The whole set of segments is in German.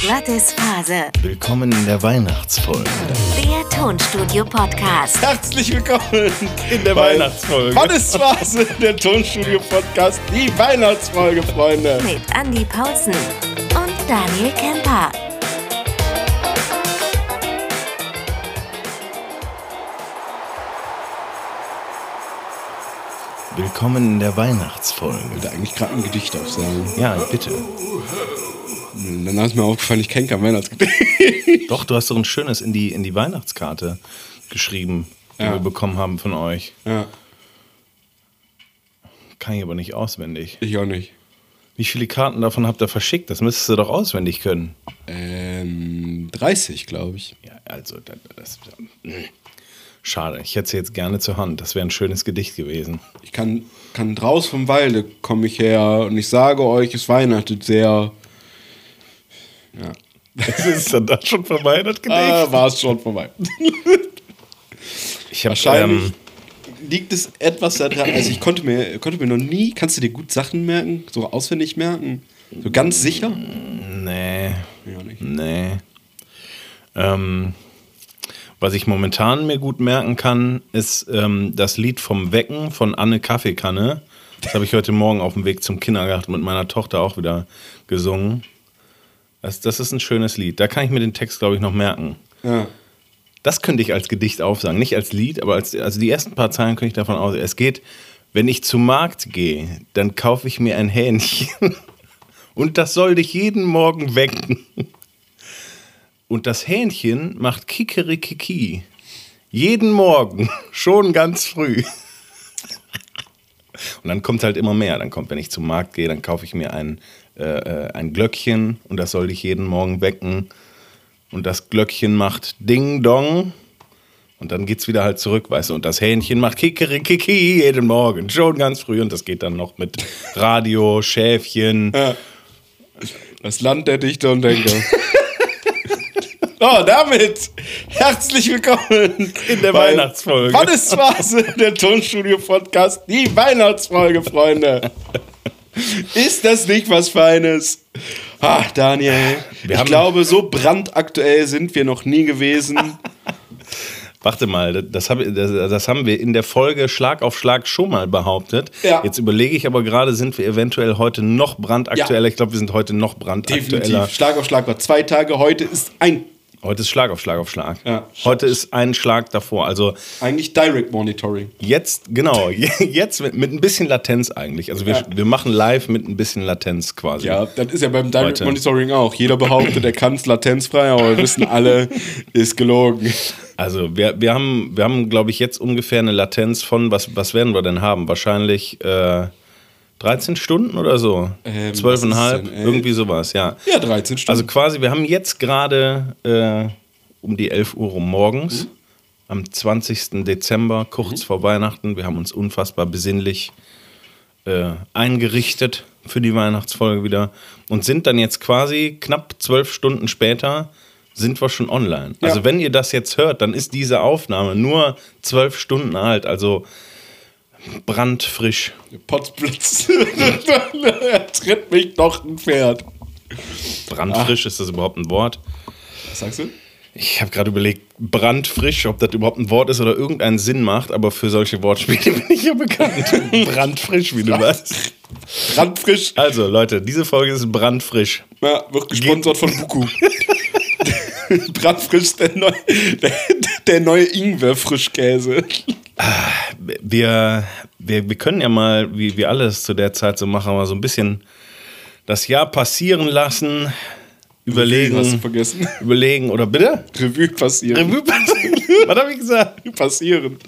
Glattes Phase. Willkommen in der Weihnachtsfolge. Der Tonstudio-Podcast. Herzlich willkommen in der Bei Weihnachtsfolge. Phase, der Tonstudio-Podcast, die Weihnachtsfolge, Freunde. Mit Andy Paulsen und Daniel Kemper. Willkommen in der Weihnachtsfolge. Ich wollte eigentlich gerade ein Gedicht aufsagen. Ja, bitte. Dann ist mir aufgefallen, ich kenne kein Weihnachtsgedicht. Doch, du hast doch ein schönes in die, in die Weihnachtskarte geschrieben, die Ja. wir bekommen haben von euch. Ja, Kann ich aber nicht auswendig. ich auch nicht. Wie viele Karten davon habt ihr verschickt? Das müsstest du doch auswendig können. Ähm, 30, glaube ich. Ja, also, das, das Schade, ich hätte sie jetzt gerne zur Hand. Das wäre ein schönes Gedicht gewesen. Ich kann, kann draus vom Walde komme ich her und ich sage euch, es weihnachtet sehr. Ja. ist dann das schon vorbei, das Gedicht? Ah, war es schon vorbei. ich habe Wahrscheinlich ähm, liegt es etwas daran. Also ich konnte mir, konnte mir noch nie, kannst du dir gut Sachen merken? So auswendig merken? So ganz sicher? nee, Ja, nicht. nee. Ähm, was ich momentan mir gut merken kann, ist ähm, das Lied vom Wecken von Anne Kaffeekanne. Das habe ich heute Morgen auf dem Weg zum Kindergarten mit meiner Tochter auch wieder gesungen. Das, das ist ein schönes Lied. Da kann ich mir den Text, glaube ich, noch merken. Ja. Das könnte ich als Gedicht aufsagen. Nicht als Lied, aber als, also die ersten paar Zeilen könnte ich davon aus. Es geht, wenn ich zum Markt gehe, dann kaufe ich mir ein Hähnchen. Und das soll dich jeden Morgen wecken. Und das Hähnchen macht Kikerikiki. Jeden Morgen, schon ganz früh. Und dann kommt halt immer mehr. Dann kommt, wenn ich zum Markt gehe, dann kaufe ich mir ein, äh, ein Glöckchen und das soll dich jeden Morgen wecken. Und das Glöckchen macht Ding Dong. Und dann geht's wieder halt zurück, weißt du. Und das Hähnchen macht Kikerikiki jeden Morgen, schon ganz früh. Und das geht dann noch mit Radio, Schäfchen. Das Land der Dichter und Denker. oh, damit herzlich willkommen In der bei Weihnachtsfolge. Phase, der Tonstudio-Podcast, die Weihnachtsfolge, Freunde. Ist das nicht was Feines? Ah, Daniel, Wir ich glaube, so brandaktuell sind wir noch nie gewesen. Warte mal, das, hab, das, das haben wir in der Folge Schlag auf Schlag schon mal behauptet. Ja. Jetzt überlege ich aber gerade, sind wir eventuell heute noch brandaktueller? Ja. Ich glaube, wir sind heute noch brandaktueller. Definitiv. Schlag auf Schlag war zwei Tage, heute ist ein Heute ist Schlag auf Schlag auf Schlag. Ja. Heute ist ein Schlag davor. Also eigentlich Direct Monitoring. jetzt, genau, jetzt mit, mit ein bisschen Latenz eigentlich. Also wir, Ja. wir machen live mit ein bisschen Latenz quasi. Ja, das ist ja beim Direct Heute. Monitoring auch. Jeder behauptet, er kann es latenzfrei, aber wir wissen alle, ist gelogen. Also wir, wir haben, wir haben glaube ich, jetzt ungefähr eine Latenz von, was, was werden wir denn haben? Wahrscheinlich äh, 13 Stunden oder so? Ähm, 12,5, was ist denn, ey? irgendwie sowas, ja. Ja, 13 Stunden. Also quasi, wir haben jetzt gerade äh, um die 11 Uhr rum morgens, Mhm. am 20. Dezember, kurz vor Weihnachten. Wir haben uns unfassbar besinnlich äh, eingerichtet für die Weihnachtsfolge wieder und sind dann jetzt quasi knapp zwölf Stunden später sind wir schon online. Ja. Also wenn ihr das jetzt hört, dann ist diese Aufnahme nur zwölf Stunden alt, also brandfrisch. Potzblitz. er tritt mich doch ein Pferd. Brandfrisch, ist das überhaupt ein Wort? Was sagst du? Ich habe gerade überlegt, brandfrisch, ob das überhaupt ein Wort ist oder irgendeinen Sinn macht, aber für solche Wortspiele bin ich ja bekannt. brandfrisch, wie du weißt. Brandfrisch. Also, Leute, diese Folge ist brandfrisch. Ja, wird gesponsert von Buku. Brandfrisch der, neu, der, der neue Ingwer-Frischkäse. Wir, wir, wir können ja mal, wie wir alles zu der Zeit so machen, mal so ein bisschen das Jahr passieren lassen, Hast du überlegen, vergessen? überlegen oder bitte? Revue passieren. Revue passieren. Was habe ich gesagt? passieren.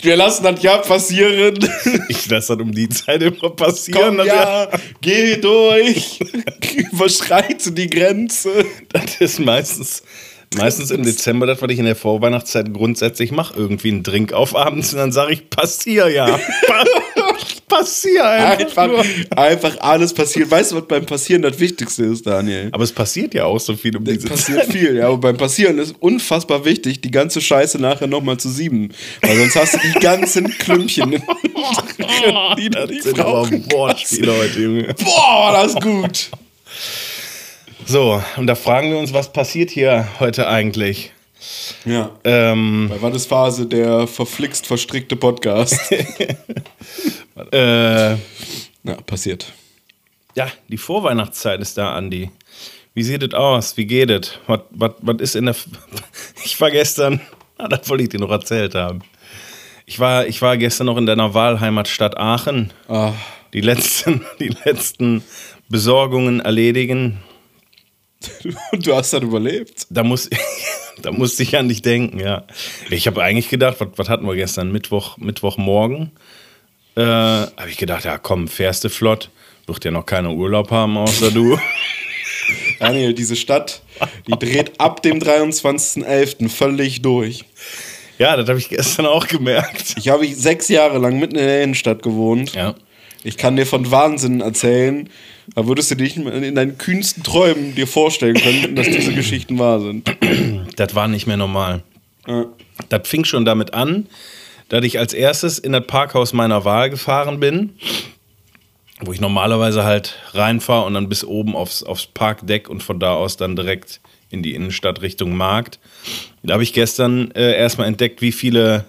Wir lassen das Jahr passieren. Ich lasse das um die Zeit immer passieren. Komm, ja, geh durch. Überschreite die Grenze. Das ist meistens, meistens im Dezember, das, was ich in der Vorweihnachtszeit grundsätzlich mache. Irgendwie einen Drink auf abends und dann sage ich, passier ja. Pa passier einfach. Einfach, einfach alles passiert. Weißt du, was beim Passieren das Wichtigste ist, Daniel? Aber es passiert ja auch so viel um diese passiert Zeit. viel, ja, aber beim Passieren ist unfassbar wichtig, die ganze Scheiße nachher nochmal zu sieben. Weil sonst hast du die ganzen Klümpchen. in- die da Das sind aber. Wortspiele heute, Junge. Boah, das gut. So, und da fragen wir uns, was passiert hier heute eigentlich? Ja. Ähm, Bei Phase der verflixt verstrickte Podcast? äh, Na, passiert. ja, die Vorweihnachtszeit ist da, Andi. Wie sieht es aus? Wie geht es? Was, was, was ist in der. F ich war gestern. Ah, das wollte ich dir noch erzählt haben. Ich war, ich war gestern noch in deiner Wahlheimatstadt Aachen. Ah, Die letzten, die letzten Besorgungen erledigen. Und du hast dann überlebt. Da, muss, da musste ich an dich denken, ja. Ich habe eigentlich gedacht, was, was hatten wir gestern? Mittwoch, Mittwochmorgen. Äh, habe ich gedacht, ja komm, fährst du flott. Wird ja noch keiner Urlaub haben, außer du. Daniel, diese Stadt, die dreht ab dem 23.11. völlig durch. ja, das habe ich gestern auch gemerkt. Ich habe sechs Jahre lang mitten in der Innenstadt gewohnt. Ja. Ich kann dir von Wahnsinn erzählen. Da würdest du dich in deinen kühnsten Träumen dir vorstellen können, dass diese Geschichten wahr sind. Das war nicht mehr normal. Ja. Das fing schon damit an, dass ich als erstes in das Parkhaus meiner Wahl gefahren bin, wo ich normalerweise halt reinfahre und dann bis oben aufs, aufs Parkdeck und von da aus dann direkt in die Innenstadt Richtung Markt. Da habe ich gestern äh, erstmal entdeckt, wie viele,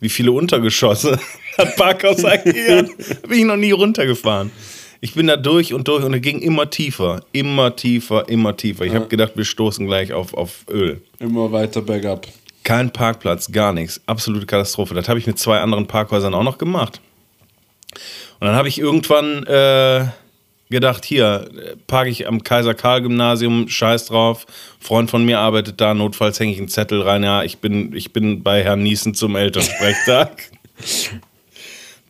wie viele Untergeschosse das Parkhaus eigentlich hat. Da bin ich noch nie runtergefahren. Ich bin da durch und durch und es ging immer tiefer, immer tiefer, immer tiefer. Ich habe gedacht, wir stoßen gleich auf, auf Öl. Immer weiter bergab. Kein Parkplatz, gar nichts. Absolute Katastrophe. Das habe ich mit zwei anderen Parkhäusern auch noch gemacht. Und dann habe ich irgendwann äh, gedacht, hier, parke ich am Kaiser-Karl-Gymnasium, scheiß drauf. Freund von mir arbeitet da, notfalls hänge ich einen Zettel rein. Ja, ich bin, ich bin bei Herrn Niesen zum Elternsprechtag.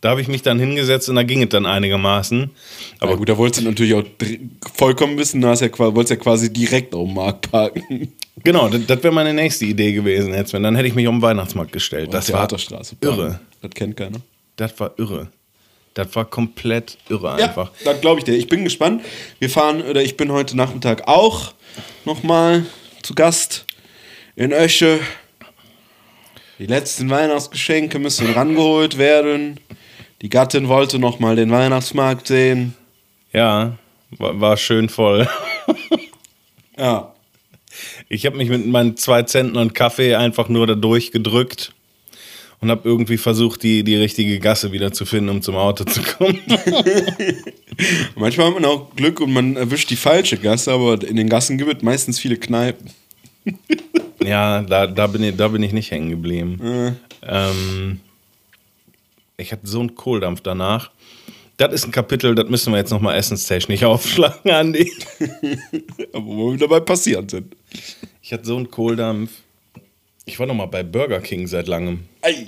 da habe ich mich dann hingesetzt und da ging es dann einigermaßen. Aber Aber gut, da wolltest du natürlich auch vollkommen wissen, da ja, wolltest ja quasi direkt auf dem Markt parken. genau, das, das wäre meine nächste Idee gewesen jetzt. Wenn, dann hätte ich mich um den Weihnachtsmarkt gestellt. Das war Theaterstraße. irre. Das kennt keiner. Das war irre. Das war komplett irre Ja, einfach. das glaube ich dir. Ich bin gespannt. Wir fahren, oder ich bin heute Nachmittag auch nochmal zu Gast in Ösche. Die letzten Weihnachtsgeschenke müssen rangeholt werden. Die Gattin wollte nochmal den Weihnachtsmarkt sehen. Ja, war, war schön voll. Ja. Ich habe mich mit meinen zwei Zentner und Kaffee einfach nur da durchgedrückt und habe irgendwie versucht, die, die richtige Gasse wieder zu finden, um zum Auto zu kommen. Manchmal hat man auch Glück und man erwischt die falsche Gasse, aber in den Gassen gibt es meistens viele Kneipen. ja, da, da, bin ich, da bin ich nicht hängen geblieben. Ähm, ich hatte so einen Kohldampf danach. Das ist ein Kapitel, das müssen wir jetzt nochmal essenstechnisch aufschlagen, Andi. Aber wo wir dabei passiert sind. Ich hatte so einen Kohldampf. Ich war noch mal bei Burger King seit langem. Ei.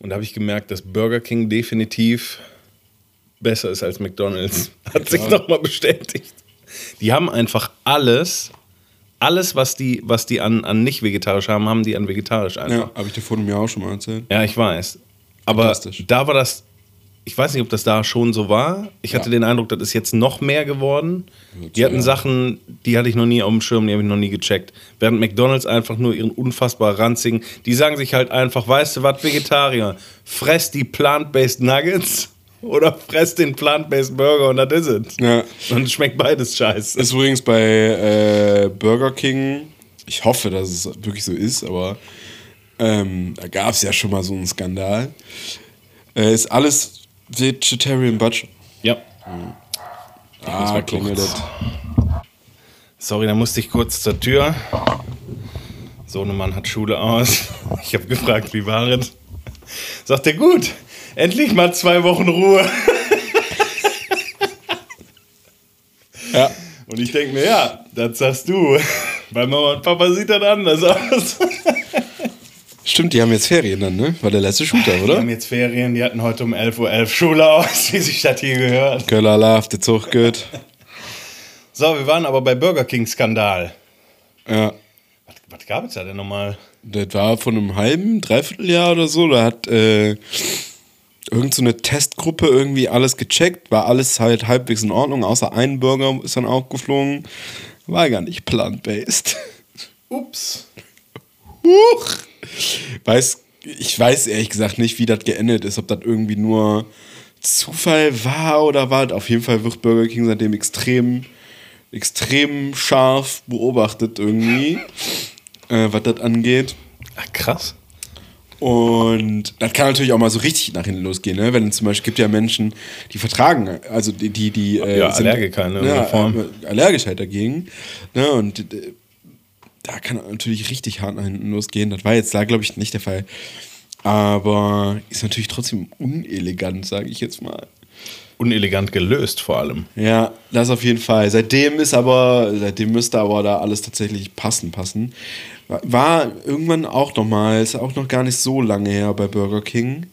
Und da habe ich gemerkt, dass Burger King definitiv besser ist als McDonald's. Hat sich noch mal bestätigt. Die haben einfach alles, alles, was die, was die an, an nicht vegetarisch haben, haben die an vegetarisch einfach. Ja, habe ich dir vor einem Jahr auch schon mal erzählt. Ja, ich weiß. Aber da war das, ich weiß nicht, ob das da schon so war. Ich hatte Ja. den Eindruck, das ist jetzt noch mehr geworden. Die hatten ja. Sachen, die hatte ich noch nie auf dem Schirm, die habe ich noch nie gecheckt. Während McDonalds einfach nur ihren unfassbar ranzigen, die sagen sich halt einfach, weißt du was, Vegetarier, fress die Plant-Based Nuggets oder fress den Plant-Based Burger und das ist es. Ja. Und schmeckt beides scheiße. Ist übrigens bei äh, Burger King, ich hoffe, dass es wirklich so ist, aber ähm, da gab es ja schon mal so einen Skandal. Äh, ist alles Vegetarian Butcher. Ja. Ah, mal klingelt das. Sorry, da musste ich kurz zur Tür. Sohnemann hat Schule aus. Ich habe gefragt, wie war es? Sagt er, gut, endlich mal zwei Wochen Ruhe. Ja. Und ich denke mir, ja, das sagst du. Bei Mama und Papa sieht das anders aus. Stimmt, die haben jetzt Ferien dann, ne? War der letzte Shooter, oder? haben jetzt Ferien, die hatten heute um 11.11 Uhr Schule aus, wie sich das hier gehört. Köller Love, der Zug geht. So, wir waren aber bei Burger King Skandal. Ja. Was, was gab es da denn nochmal? Das war von einem halben, dreiviertel Jahr oder so. Da hat äh, irgend so eine Testgruppe irgendwie alles gecheckt. War alles halt halbwegs in Ordnung, außer ein Burger ist dann auch geflogen. War gar nicht plant-based. Ups. Huch! Weiß, ich weiß ehrlich gesagt nicht, wie das geendet ist. Ob das irgendwie nur Zufall war oder was. Auf jeden Fall wird Burger King seitdem extrem extrem scharf beobachtet irgendwie, äh, was das angeht. Ach, krass. Und das kann natürlich auch mal so richtig nach hinten losgehen, ne? Wenn zum Beispiel gibt ja Menschen, die vertragen, also die, die, die äh, Ja, Allergiker in ja, Form. äh, allergisch halt dagegen. Ne? Und äh, da kann natürlich richtig hart nach hinten losgehen. Das war jetzt da, glaube ich, nicht der Fall. Aber ist natürlich trotzdem unelegant, sage ich jetzt mal. Unelegant gelöst vor allem. Ja, das auf jeden Fall. Seitdem ist aber, seitdem müsste aber da alles tatsächlich passen, passen. War- irgendwann auch nochmal, ist auch noch gar nicht so lange her bei Burger King.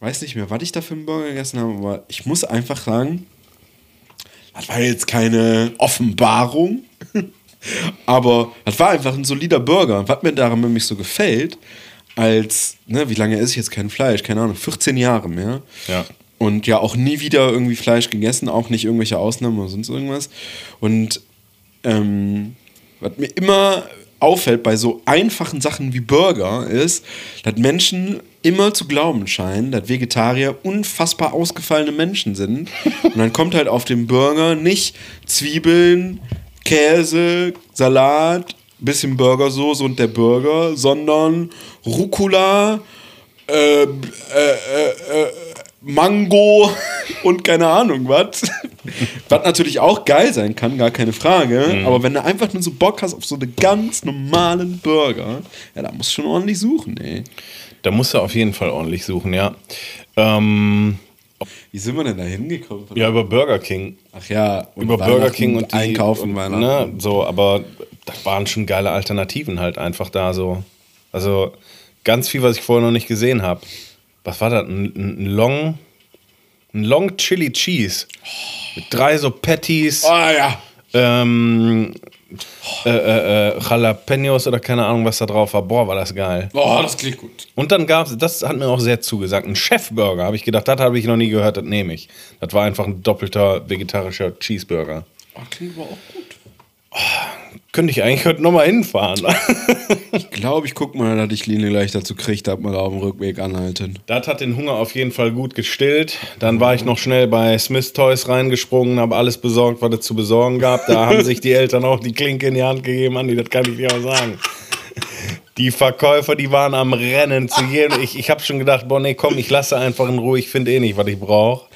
Weiß nicht mehr, was ich da für einen Burger gegessen habe, aber ich muss einfach sagen, das war jetzt keine Offenbarung, aber das war einfach ein solider Burger. Was mir daran nämlich so gefällt, als, ne, wie lange esse ich jetzt kein Fleisch? Keine Ahnung, 14 Jahre mehr. Ja. Und ja auch nie wieder irgendwie Fleisch gegessen, auch nicht irgendwelche Ausnahmen oder sonst irgendwas. Und ähm, was mir immer auffällt bei so einfachen Sachen wie Burger ist, dass Menschen immer zu glauben scheinen, dass Vegetarier unfassbar ausgefallene Menschen sind. Und dann kommt halt auf dem Burger nicht Zwiebeln, Käse, Salat, bisschen Burgersoße und der Burger, sondern Rucola, äh, äh, äh, äh, Mango und keine Ahnung was. was natürlich auch geil sein kann, gar keine Frage. Aber wenn du einfach nur so Bock hast auf so einen ganz normalen Burger, ja, da musst du schon ordentlich suchen, ey. Da musst du auf jeden Fall ordentlich suchen, ja. Ähm, Wie sind wir denn da hingekommen? ja, über Burger King. Ach ja, über Burger King und die, Einkaufen, und, Weihnachten. ne, so, aber das waren schon geile Alternativen halt einfach da so. Also ganz viel, was ich vorher noch nicht gesehen habe. Was war das? Ein, ein Long, ein Long Chili Cheese mit drei so Patties, Ah ja. ähm, äh, äh, äh, Jalapenos oder keine Ahnung, was da drauf war. Boah, war das geil. Boah, das klingt gut. Und dann gab es, das hat mir auch sehr zugesagt, ein Chefburger. Habe ich gedacht, das habe ich noch nie gehört, das nehme ich. Das war einfach ein doppelter vegetarischer Cheeseburger. Oh, klingt aber auch gut. Könnte ich eigentlich heute nochmal hinfahren. Ich glaube, ich guck mal, dass ich Linie gleich dazu kriege, dass wir da auf dem Rückweg anhalten. Das hat den Hunger auf jeden Fall gut gestillt. Dann war ich noch schnell bei Smith Toys reingesprungen, habe alles besorgt, was es zu besorgen gab. Da haben sich die Eltern auch die Klinke in die Hand gegeben, Andi, das kann ich dir auch sagen. Die Verkäufer, die waren am Rennen zu jedem. Ich, ich habe schon gedacht, boah, nee, komm, ich lasse einfach in Ruhe, ich finde eh nicht, was ich brauche.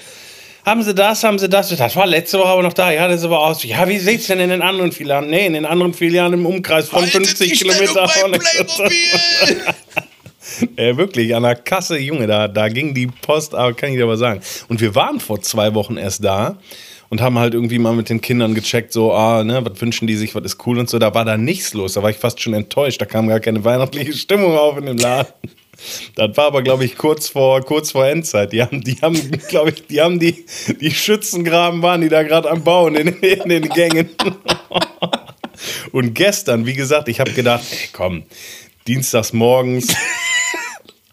Haben Sie das, haben Sie das? Das war letzte Woche aber noch da. Ja, das ist aber aus. Ja, wie sieht's denn in den anderen Filialen? Nee, in den anderen Filialen im Umkreis von 50 Kilometer. Äh, wirklich, an der Kasse, Junge, da, da ging die Post, aber kann ich dir aber sagen. Und wir waren vor zwei Wochen erst da und haben halt irgendwie mal mit den Kindern gecheckt, so, ah, ne, was wünschen die sich, was ist cool und so. Da war da nichts los, da war ich fast schon enttäuscht. Da kam gar keine weihnachtliche Stimmung auf in dem Laden. Das war aber, glaube ich, kurz vor, kurz vor Endzeit. Die haben, die haben, glaube ich, die haben die, die Schützengraben waren die da gerade am Bauen in, in den Gängen. Und gestern, wie gesagt, ich habe gedacht, ey, komm, dienstags morgens,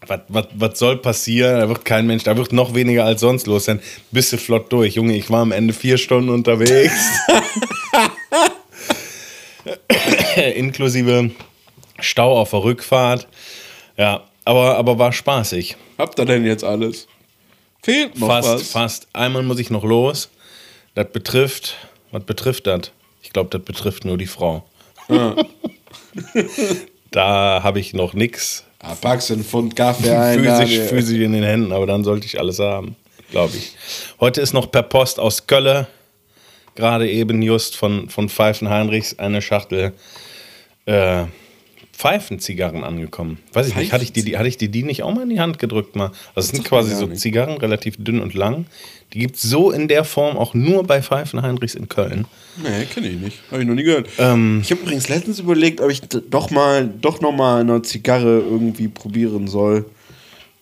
was, was, was soll passieren? Da wird kein Mensch, da wird noch weniger als sonst los sein. Bist du flott durch. Junge, ich war am Ende vier Stunden unterwegs. Inklusive Stau auf der Rückfahrt. Ja, aber, aber war spaßig. Habt ihr denn jetzt alles? Fehlt noch fast, was? fast. Einmal muss ich noch los. Das betrifft, was betrifft das? Ich glaube, das betrifft nur die Frau. da habe ich noch nichts Ah, packst du einen Pfund Kaffee ein. physisch, physisch in den Händen, aber dann sollte ich alles haben, glaube ich. Heute ist noch per Post aus Kölle, gerade eben just von, von Pfeifen Heinrichs, eine Schachtel äh, Pfeifenzigarren angekommen. Weiß ich nicht, hatte ich, die, die, hatte ich die, die nicht auch mal in die Hand gedrückt? Mal? Also es sind quasi so nicht. Zigarren, relativ dünn und lang. Die gibt es so in der Form auch nur bei Pfeifen Heinrichs in Köln. Nee, kenne ich nicht. Habe ich noch nie gehört. Ähm, ich habe übrigens letztens überlegt, ob ich doch mal, doch noch mal eine Zigarre irgendwie probieren soll.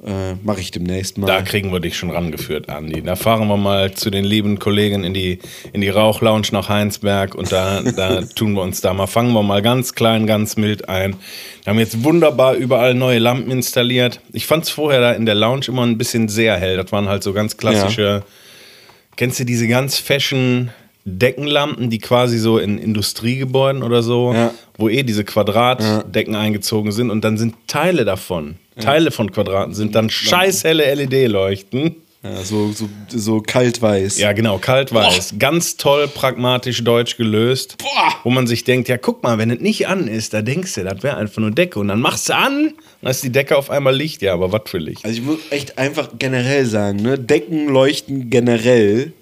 Äh, Mache ich demnächst mal. Da kriegen wir dich schon rangeführt, Andi. Da fahren wir mal zu den lieben Kollegen in die, in die Rauchlounge nach Heinsberg und da, da tun wir uns da mal, fangen wir mal ganz klein, ganz mild ein. Wir haben jetzt wunderbar überall neue Lampen installiert. Ich fand es vorher da in der Lounge immer ein bisschen sehr hell. Das waren halt so ganz klassische, kennst du diese ganz fashion Deckenlampen, die quasi so in Industriegebäuden oder so, Ja. wo eh diese Quadratdecken eingezogen sind und dann sind Teile davon, Teile von Quadraten sind dann scheiß helle LED-Leuchten. Ja, so, so, so kalt-weiß. Ja, genau, kalt-weiß. Ganz toll, pragmatisch deutsch gelöst. Boah. Wo man sich denkt, ja, guck mal, wenn es nicht an ist, da denkst du, das wäre einfach nur Decke. Und dann machst du an, dann ist die Decke auf einmal Licht. Ja, aber was für Licht? Also ich muss echt einfach generell sagen, ne? Decken leuchten generell,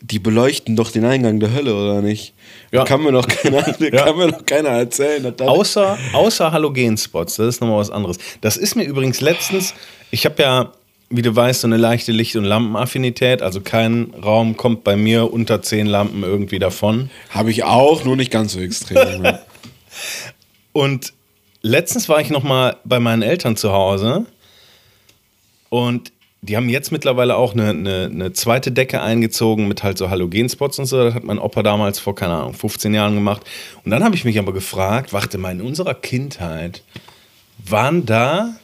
die beleuchten doch den Eingang der Hölle, oder nicht? Ja. Kann mir doch keiner, Ja. kann mir doch keiner erzählen. Außer, außer Halogenspots, das ist nochmal was anderes. Das ist mir übrigens letztens, ich habe ja, wie du weißt, so eine leichte Licht- und Lampenaffinität. Also kein Raum kommt bei mir unter zehn Lampen irgendwie davon. Habe ich auch, nur nicht ganz so extrem. Und letztens war ich noch mal bei meinen Eltern zu Hause und die haben jetzt mittlerweile auch eine, eine, eine zweite Decke eingezogen mit halt so Halogenspots und so. Das hat mein Opa damals vor, keine Ahnung, 15 Jahren gemacht. Und dann habe ich mich aber gefragt, warte mal, in unserer Kindheit waren da,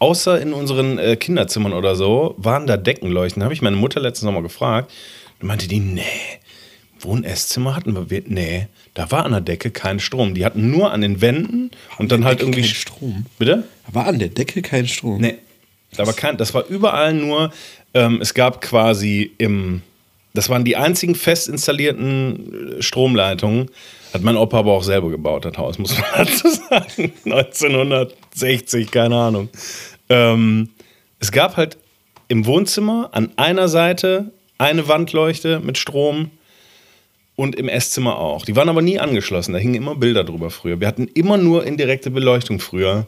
außer in unseren äh, Kinderzimmern oder so, waren da Deckenleuchten. Da habe ich meine Mutter letztens noch mal gefragt. Und meinte die, nee, Wohn- Esszimmer hatten wir, nee, da war an der Decke kein Strom. Die hatten nur an den Wänden und dann halt Decke irgendwie kein Strom? Bitte? War an der Decke kein Strom. Nee. War kein, das war überall nur, ähm, es gab quasi im, das waren die einzigen fest installierten äh, Stromleitungen. Hat mein Opa aber auch selber gebaut, das Haus, muss man dazu sagen. 1960, keine Ahnung. Ähm, es gab halt im Wohnzimmer an einer Seite eine Wandleuchte mit Strom und im Esszimmer auch. Die waren aber nie angeschlossen, da hingen immer Bilder drüber früher. Wir hatten immer nur indirekte Beleuchtung früher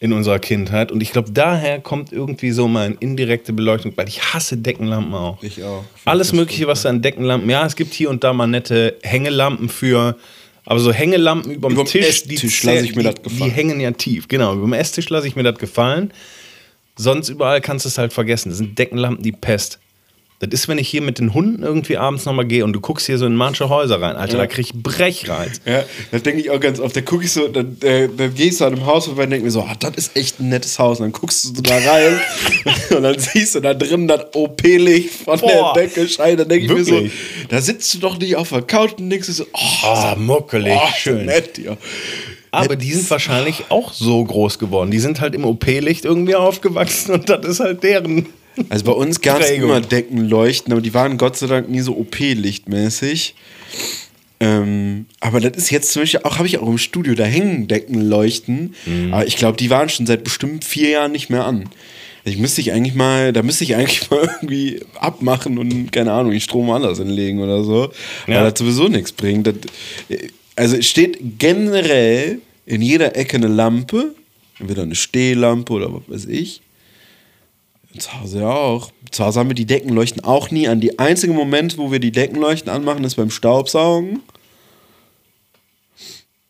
in unserer Kindheit und ich glaube, daher kommt irgendwie so meine indirekte Beleuchtung, weil ich hasse Deckenlampen auch. Ich auch. Alles Mögliche, was da an Deckenlampen, ja, es gibt hier und da mal nette Hängelampen für, aber so Hängelampen überm, Überm Tisch, Esstisch lasse ich mir die, das gefallen. Die hängen ja tief, genau. Überm Esstisch lasse ich mir das gefallen. Sonst überall kannst du es halt vergessen. Das sind Deckenlampen, die Pest. Das ist, wenn ich hier mit den Hunden irgendwie abends nochmal gehe und du guckst hier so in manche Häuser rein. Alter, da krieg ich Brechreiz. Ja, da denke ich auch ganz oft, da gucke ich so, dann, äh, dann gehst du an einem Haus vorbei und denkst mir so, ah, das ist echt ein nettes Haus. Und dann guckst du so da rein und dann siehst du da drin das OP-Licht von Boah. der Decke scheinen. Dann denke ich mir so, Wirklich? da sitzt du doch nicht auf der Couch und denkst so, oh, Ah, muckelig, oh schön. nett, ja. Aber die sind wahrscheinlich auch so groß geworden. Die sind halt im OP-Licht irgendwie aufgewachsen und das ist halt deren. Also bei uns gab es immer Deckenleuchten, aber die waren Gott sei Dank nie so OP-lichtmäßig. Ähm, aber das ist jetzt zum Beispiel auch, habe ich auch im Studio, da hängen Deckenleuchten. Mhm. Aber ich glaube, die waren schon seit bestimmt vier Jahren nicht mehr an. Ich müsste ich eigentlich mal, da müsste ich eigentlich mal irgendwie abmachen und, keine Ahnung, den Strom anders hinlegen oder so. Ja. Weil das sowieso nichts bringt. Das, also es steht generell in jeder Ecke eine Lampe, entweder eine Stehlampe oder was weiß ich. Zu Hause ja auch. Zu Hause haben wir die Deckenleuchten auch nie an. Die einzige Moment, wo wir die Deckenleuchten anmachen, ist beim Staubsaugen.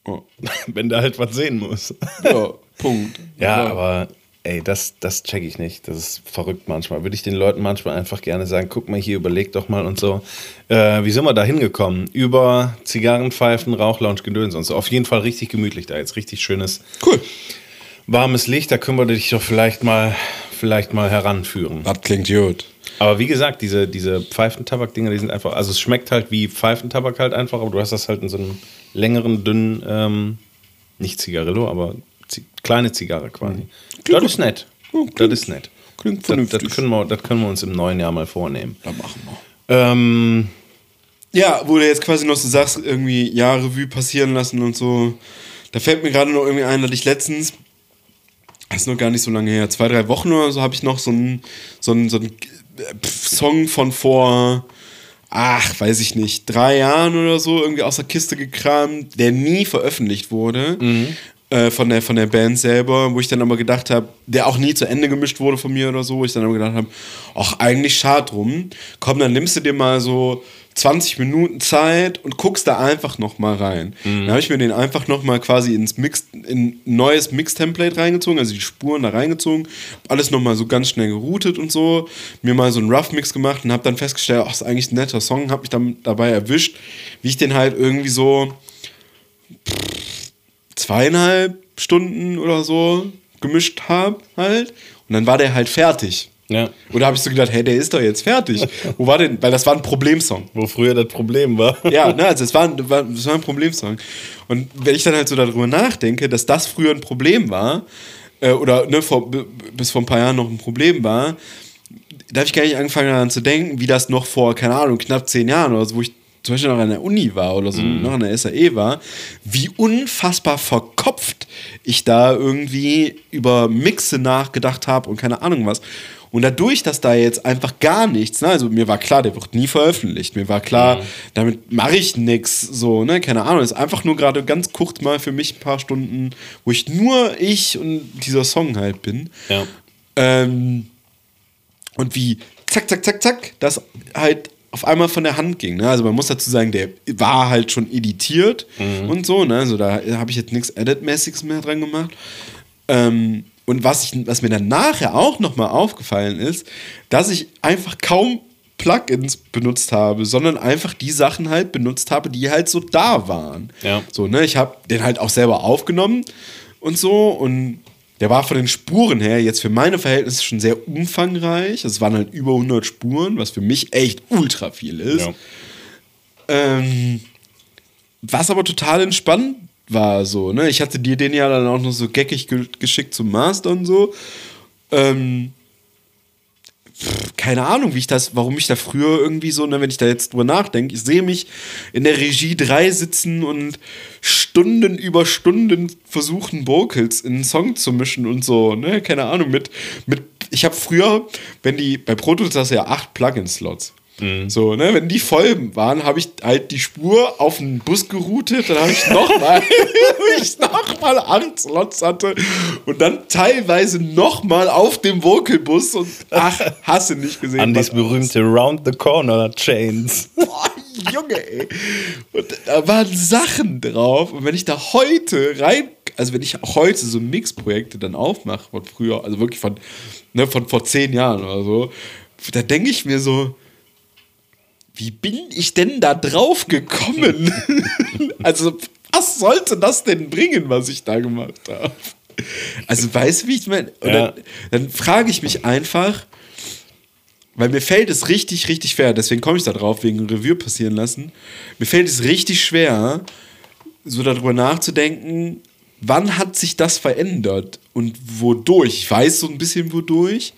Oh. Wenn du halt was sehen musst. Ja, Punkt. Ja, aber ey, das, das check ich nicht. Das ist verrückt manchmal. Würde ich den Leuten manchmal einfach gerne sagen, guck mal hier, überleg doch mal und so. Äh, wie sind wir da hingekommen? Über Zigarrenpfeifen, Rauchlounge, Gedöns und so. Auf jeden Fall richtig gemütlich da. Jetzt richtig schönes, Cool. Warmes Licht. Da können wir dich doch vielleicht mal, vielleicht mal heranführen. Das klingt gut. Aber wie gesagt, diese, diese Pfeifentabak-Dinger, die sind einfach, also es schmeckt halt wie Pfeifentabak halt einfach, aber du hast das halt in so einem längeren, dünnen, ähm, nicht Zigarillo, aber Zi kleine Zigarre quasi. Das ist nett. Ja, das klingt- ist nett. klingt das, vernünftig. das, können wir, das können wir uns im neuen Jahr mal vornehmen. Da machen wir. Ähm, Ja, wo du jetzt quasi noch so sagst, irgendwie ja, Revue passieren lassen und so. Da fällt mir gerade noch irgendwie ein, dass ich letztens, das ist noch gar nicht so lange her, zwei, drei Wochen oder so, habe ich noch so einen so so einen Song von vor, ach, weiß ich nicht, drei Jahren oder so irgendwie aus der Kiste gekramt, der nie veröffentlicht wurde. Äh, von, der, von der Band selber, wo ich dann aber gedacht habe, der auch nie zu Ende gemischt wurde von mir oder so, wo ich dann aber gedacht habe, ach, eigentlich schade drum. Komm, dann nimmst du dir mal so 20 Minuten Zeit und guckst da einfach noch mal rein. Dann habe ich mir den einfach noch mal quasi ins Mix, in ein neues Mix-Template reingezogen, also die Spuren da reingezogen, alles noch mal so ganz schnell geroutet und so, mir mal so einen Rough-Mix gemacht und habe dann festgestellt, ach, ist eigentlich ein netter Song, habe mich dann dabei erwischt, wie ich den halt irgendwie so zweieinhalb Stunden oder so gemischt habe halt. Und dann war der halt fertig. ja. Und da habe ich so gedacht, hey, der ist doch jetzt fertig. Wo war denn? Weil das war ein Problemsong. Wo früher das Problem war. Ja, ne, also es war, ein- war, es war ein Problemsong. Und wenn ich dann halt so darüber nachdenke, dass das früher ein Problem war, äh, oder ne, vor, bis vor ein paar Jahren noch ein Problem war, da habe ich gar nicht angefangen daran zu denken, wie das noch vor, keine Ahnung, knapp zehn Jahren oder so, wo ich zum Beispiel noch an der Uni war oder so, noch an der SAE war, wie unfassbar verkopft ich da irgendwie über Mixe nachgedacht habe und keine Ahnung was. Und dadurch, dass da jetzt einfach gar nichts, ne, also mir war klar, der wird nie veröffentlicht. Mir war klar, damit mache ich nichts, so, ne, keine Ahnung. ist einfach nur gerade ganz kurz mal für mich ein paar Stunden, wo ich nur ich und dieser Song halt bin. Ja. Ähm, und wie zack, zack, zack, zack, das halt auf einmal von der Hand ging. Ne? Also man muss dazu sagen, der war halt schon editiert und so. Ne? Also da habe ich jetzt nichts Edit-mäßiges mehr dran gemacht. Ähm, und was, ich, was mir dann nachher auch nochmal aufgefallen ist, dass ich einfach kaum Plugins benutzt habe, sondern einfach die Sachen halt benutzt habe, die halt so da waren. Ja. So, ne, ich habe den halt auch selber aufgenommen und so und der war von den Spuren her jetzt für meine Verhältnisse schon sehr umfangreich. Es waren halt über 100 Spuren, was für mich echt ultra viel ist. Ja. Ähm, was aber total entspannt war, so, ne? Ich hatte dir den ja dann auch noch so geckig ge geschickt zum Master und so. Ähm, keine Ahnung, wie ich das, warum ich da früher irgendwie so, ne, wenn ich da jetzt drüber nachdenke, ich sehe mich in der Regie 3 sitzen und Stunden über Stunden versuchen, Vocals in einen Song zu mischen und so, ne, keine Ahnung, mit, mit ich habe früher, wenn die, bei Pro Tools hast du ja acht Plugin-Slots. So, ne, wenn die voll waren, habe ich halt die Spur auf den Bus geroutet, dann habe ich nochmal, ich nochmal acht Slots hatte und dann teilweise nochmal auf dem Vocalbus und ach, hasse nicht gesehen. Andys was- berühmte Round the Corner Chains. Boah, Junge, ey. Und da waren Sachen drauf. Und wenn ich da heute rein, also wenn ich heute so Mix-Projekte dann aufmache von früher, also wirklich von, ne, von vor zehn Jahren oder so, da denke ich mir so, wie bin ich denn da drauf gekommen? also, was sollte das denn bringen, was ich da gemacht habe? Also, weißt du, wie ich meine? Ja. Dann, dann frage ich mich einfach, weil mir fällt es richtig, richtig schwer, deswegen komme ich da drauf, wegen Revue passieren lassen. Mir fällt es richtig schwer, so darüber nachzudenken, wann hat sich das verändert und wodurch. Ich weiß so ein bisschen wodurch,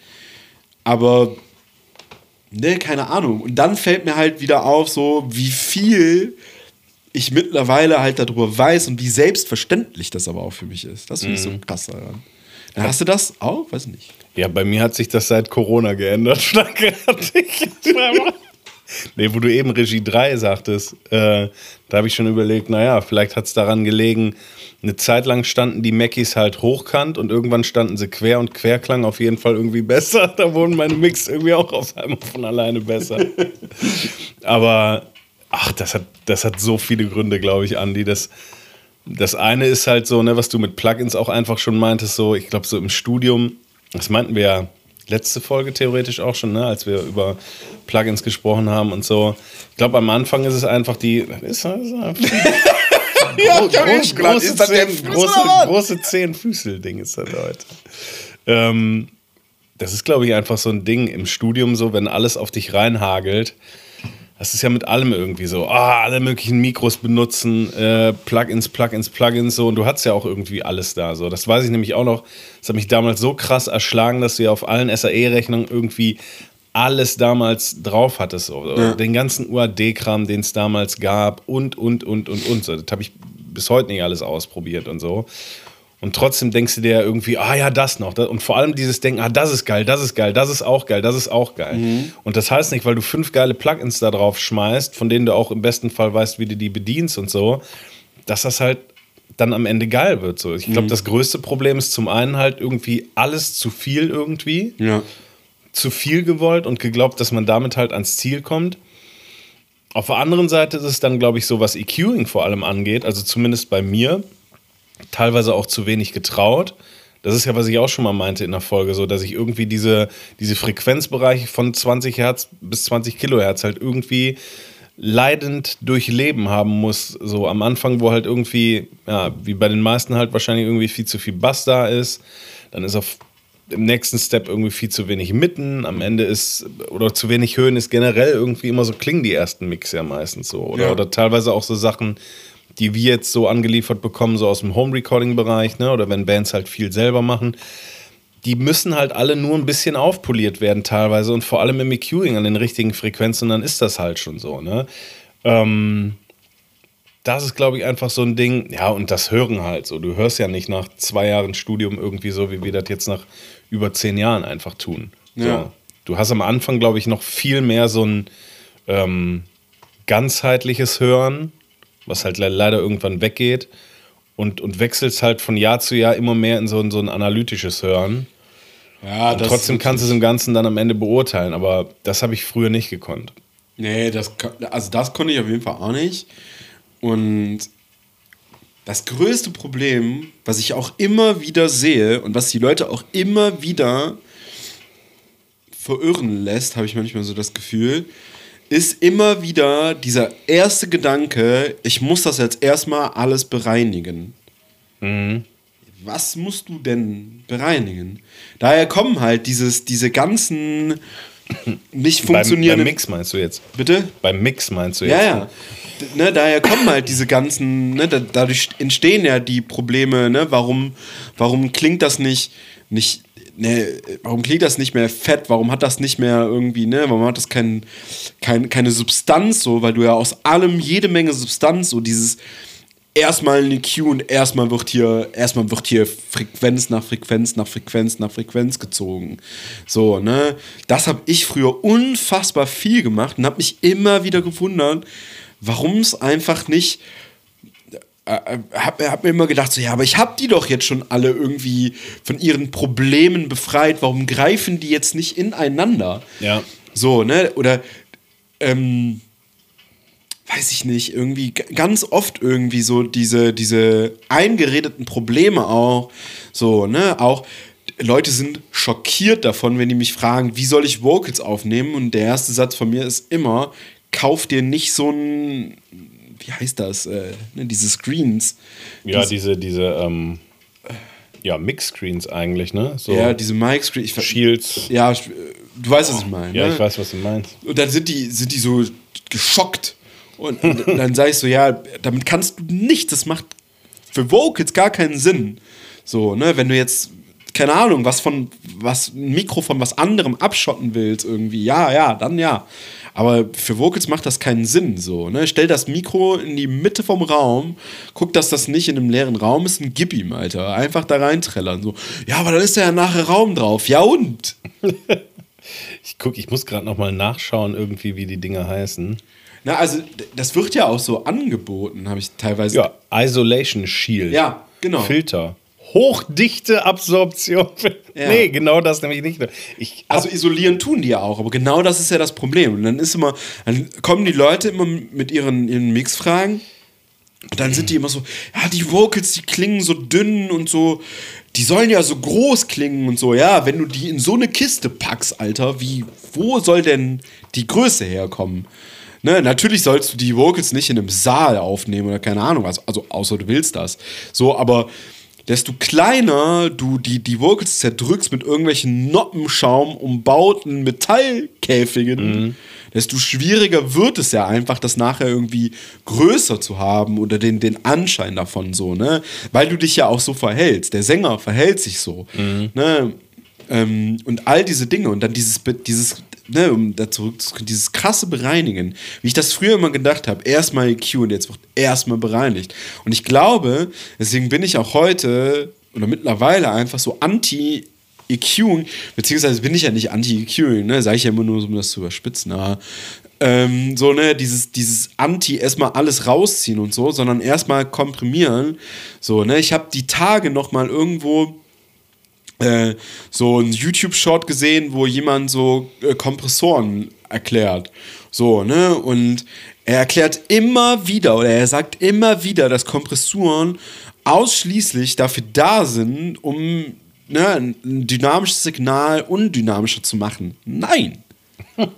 aber ne, keine Ahnung. Und dann fällt mir halt wieder auf, so wie viel ich mittlerweile halt darüber weiß und wie selbstverständlich das aber auch für mich ist. Das finde ich so krass daran. Hast du das auch? Weiß nicht. Ja, bei mir hat sich das seit Corona geändert. Schlagartig. Nee, wo du eben Regie 3 sagtest, äh, da habe ich schon überlegt, naja, vielleicht hat es daran gelegen, eine Zeit lang standen die Mackies halt hochkant und irgendwann standen sie quer und quer klang auf jeden Fall irgendwie besser. Da wurden meine Mix irgendwie auch auf einmal von alleine besser. Aber ach, das hat, das hat so viele Gründe, glaube ich, Andi. Das, das eine ist halt so, ne, was du mit Plugins auch einfach schon meintest, so, ich glaube, so im Studium, das meinten wir ja letzte Folge theoretisch auch schon, ne, als wir über Plugins gesprochen haben und so. Ich glaube, am Anfang ist es einfach die. Ist, das ist Ja, ich hab groß, große, ist das zehn, große, große zehn Füßel-Ding ist das heute. Ähm, das ist, glaube ich, einfach so ein Ding im Studium, so, wenn alles auf dich reinhagelt. Das ist ja mit allem irgendwie so. Ah, alle möglichen Mikros benutzen, äh, Plugins, Plugins, Plugins, so. Und du hattest ja auch irgendwie alles da. So. Das weiß ich nämlich auch noch. Das hat mich damals so krass erschlagen, dass du ja auf allen SAE-Rechnungen irgendwie alles damals drauf hattest. So. Den ganzen UAD-Kram, den es damals gab und, und, und, und, und. So. Das habe ich bis heute nicht alles ausprobiert und so. Und trotzdem denkst du dir ja irgendwie, ah ja, das noch. Und vor allem dieses Denken, ah, das ist geil, das ist geil, das ist auch geil, das ist auch geil. Und das heißt nicht, weil du fünf geile Plugins da drauf schmeißt, von denen du auch im besten Fall weißt, wie du die bedienst und so, dass das halt dann am Ende geil wird. So. Ich glaube, das größte Problem ist zum einen halt irgendwie alles zu viel irgendwie Ja. zu viel gewollt und geglaubt, dass man damit halt ans Ziel kommt. Auf der anderen Seite ist es dann, glaube ich, so, was EQing vor allem angeht, also zumindest bei mir, teilweise auch zu wenig getraut. Das ist ja, was ich auch schon mal meinte in der Folge, so, dass ich irgendwie diese, diese Frequenzbereiche von 20 Hertz bis 20 Kilohertz halt irgendwie leidend durchleben haben muss. So am Anfang, wo halt irgendwie, ja, wie bei den meisten halt wahrscheinlich irgendwie viel zu viel Bass da ist. Dann ist auf im nächsten Step irgendwie viel zu wenig Mitten. Am Ende ist, oder zu wenig Höhen ist generell irgendwie immer so, klingen die ersten Mix ja meistens so. Oder, Ja. oder teilweise auch so Sachen, die wir jetzt so angeliefert bekommen, so aus dem Home-Recording-Bereich, ne? oder wenn Bands halt viel selber machen, die müssen halt alle nur ein bisschen aufpoliert werden teilweise und vor allem im EQing an den richtigen Frequenzen, dann ist das halt schon so, ne? Ähm, das ist, glaube ich, einfach so ein Ding. Ja, und das Hören halt so. Du hörst ja nicht nach zwei Jahren Studium irgendwie so, wie wir das jetzt nach über zehn Jahren einfach tun. So. Ja. Du hast am Anfang, glaube ich, noch viel mehr so ein ähm, ganzheitliches Hören, was halt le leider irgendwann weggeht. Und, und wechselst halt von Jahr zu Jahr immer mehr in so ein, so ein analytisches Hören. Ja, Und trotzdem kannst du es im Ganzen dann am Ende beurteilen, aber das habe ich früher nicht gekonnt. Nee, das, also das konnte ich auf jeden Fall auch nicht. Und das größte Problem, was ich auch immer wieder sehe und was die Leute auch immer wieder verirren lässt, habe ich manchmal so das Gefühl, ist immer wieder dieser erste Gedanke, ich muss das jetzt erstmal alles bereinigen. Was musst du denn bereinigen? Daher kommen halt dieses, diese ganzen nicht Beim, beim funktionierenden... Mix meinst du jetzt? Bitte? Beim Mix meinst du jetzt? Ja, ja. Ne, daher kommen halt diese ganzen, ne, da, dadurch entstehen ja die Probleme, ne, warum, warum klingt das nicht, nicht, ne, warum klingt das nicht mehr fett, warum hat das nicht mehr irgendwie, ne, warum hat das kein, kein, keine Substanz so, weil du ja aus allem jede Menge Substanz, so dieses erstmal eine EQ und erstmal wird hier, erstmal wird hier Frequenz nach Frequenz nach Frequenz nach Frequenz gezogen. So, ne? Das habe ich früher unfassbar viel gemacht und habe mich immer wieder gewundert, warum es einfach nicht äh, hab, hab mir immer gedacht, so, ja, aber ich hab die doch jetzt schon alle irgendwie von ihren Problemen befreit. Warum greifen die jetzt nicht ineinander? Ja. So, ne? Oder, ähm, weiß ich nicht, irgendwie ganz oft irgendwie so diese, diese eingeredeten Probleme auch. So, ne? Auch Leute sind schockiert davon, wenn die mich fragen, wie soll ich Vocals aufnehmen? Und der erste Satz von mir ist immer, kauf dir nicht so ein, wie heißt das, äh, ne, diese Screens. Ja, Dies- diese, diese, ähm, ja, Mix-Screens eigentlich, ne? So ja, diese Mic-Screens. Shields. Ja, ich- du weißt, was ich meine. Ja, ne? ich weiß, was du meinst. Und dann sind die, sind die so geschockt. Und, und dann sag ich so, ja, damit kannst du nichts. Das macht für Vocals gar keinen Sinn. So, ne, wenn du jetzt, keine Ahnung, was von, was, ein Mikro von was anderem abschotten willst, irgendwie, ja, ja, dann ja. Aber für Vocals macht das keinen Sinn, so, ne? Stell das Mikro in die Mitte vom Raum, guck, dass das nicht in einem leeren Raum ist, und gib ihm, Alter. Einfach da reinträllern, so. Ja, aber dann ist ja nachher Raum drauf. Ja und? Ich guck, ich muss gerade noch mal nachschauen, irgendwie, wie die Dinge heißen. Na, also, das wird ja auch so angeboten, habe ich teilweise. Ja, Isolation Shield. Ja, genau. Filter. Hochdichte Absorption. Ja. Nee, genau das nämlich nicht. Ich Also isolieren tun die ja auch, aber genau das ist ja das Problem. Und dann ist immer, dann kommen die Leute immer mit ihren, ihren Mixfragen und dann sind die immer so, ja, die Vocals, die klingen so dünn und so, die sollen ja so groß klingen und so. Ja, wenn du die in so eine Kiste packst, Alter, wie, wo soll denn die Größe herkommen? Ne, natürlich sollst du die Vocals nicht in einem Saal aufnehmen oder keine Ahnung was, also außer du willst das. So, aber desto kleiner du die, die Vocals zerdrückst mit irgendwelchen Noppenschaum umbauten Metallkäfigen, desto schwieriger wird es ja einfach, das nachher irgendwie größer zu haben oder den, den Anschein davon so, ne? Weil du dich ja auch so verhältst. Der Sänger verhält sich so. Ne? Ähm, und all diese Dinge und dann dieses, dieses, ne, um da zurückzukommen, dieses krasse Bereinigen, wie ich das früher immer gedacht habe, erstmal EQ und jetzt wird erstmal bereinigt. Und ich glaube, deswegen bin ich auch heute oder mittlerweile einfach so anti EQing, beziehungsweise bin ich ja nicht anti-EQing, ne, sage ich ja immer nur, um das zu überspitzen, aber ähm, so, ne, dieses, dieses Anti erstmal alles rausziehen und so, sondern erstmal komprimieren. So, ne, ich habe die Tage noch mal irgendwo äh, so ein YouTube-Short gesehen, wo jemand so äh, Kompressoren erklärt. So, ne? Und er erklärt immer wieder, oder er sagt immer wieder, dass Kompressoren ausschließlich dafür da sind, um ne, ein dynamisches Signal undynamischer zu machen. Nein!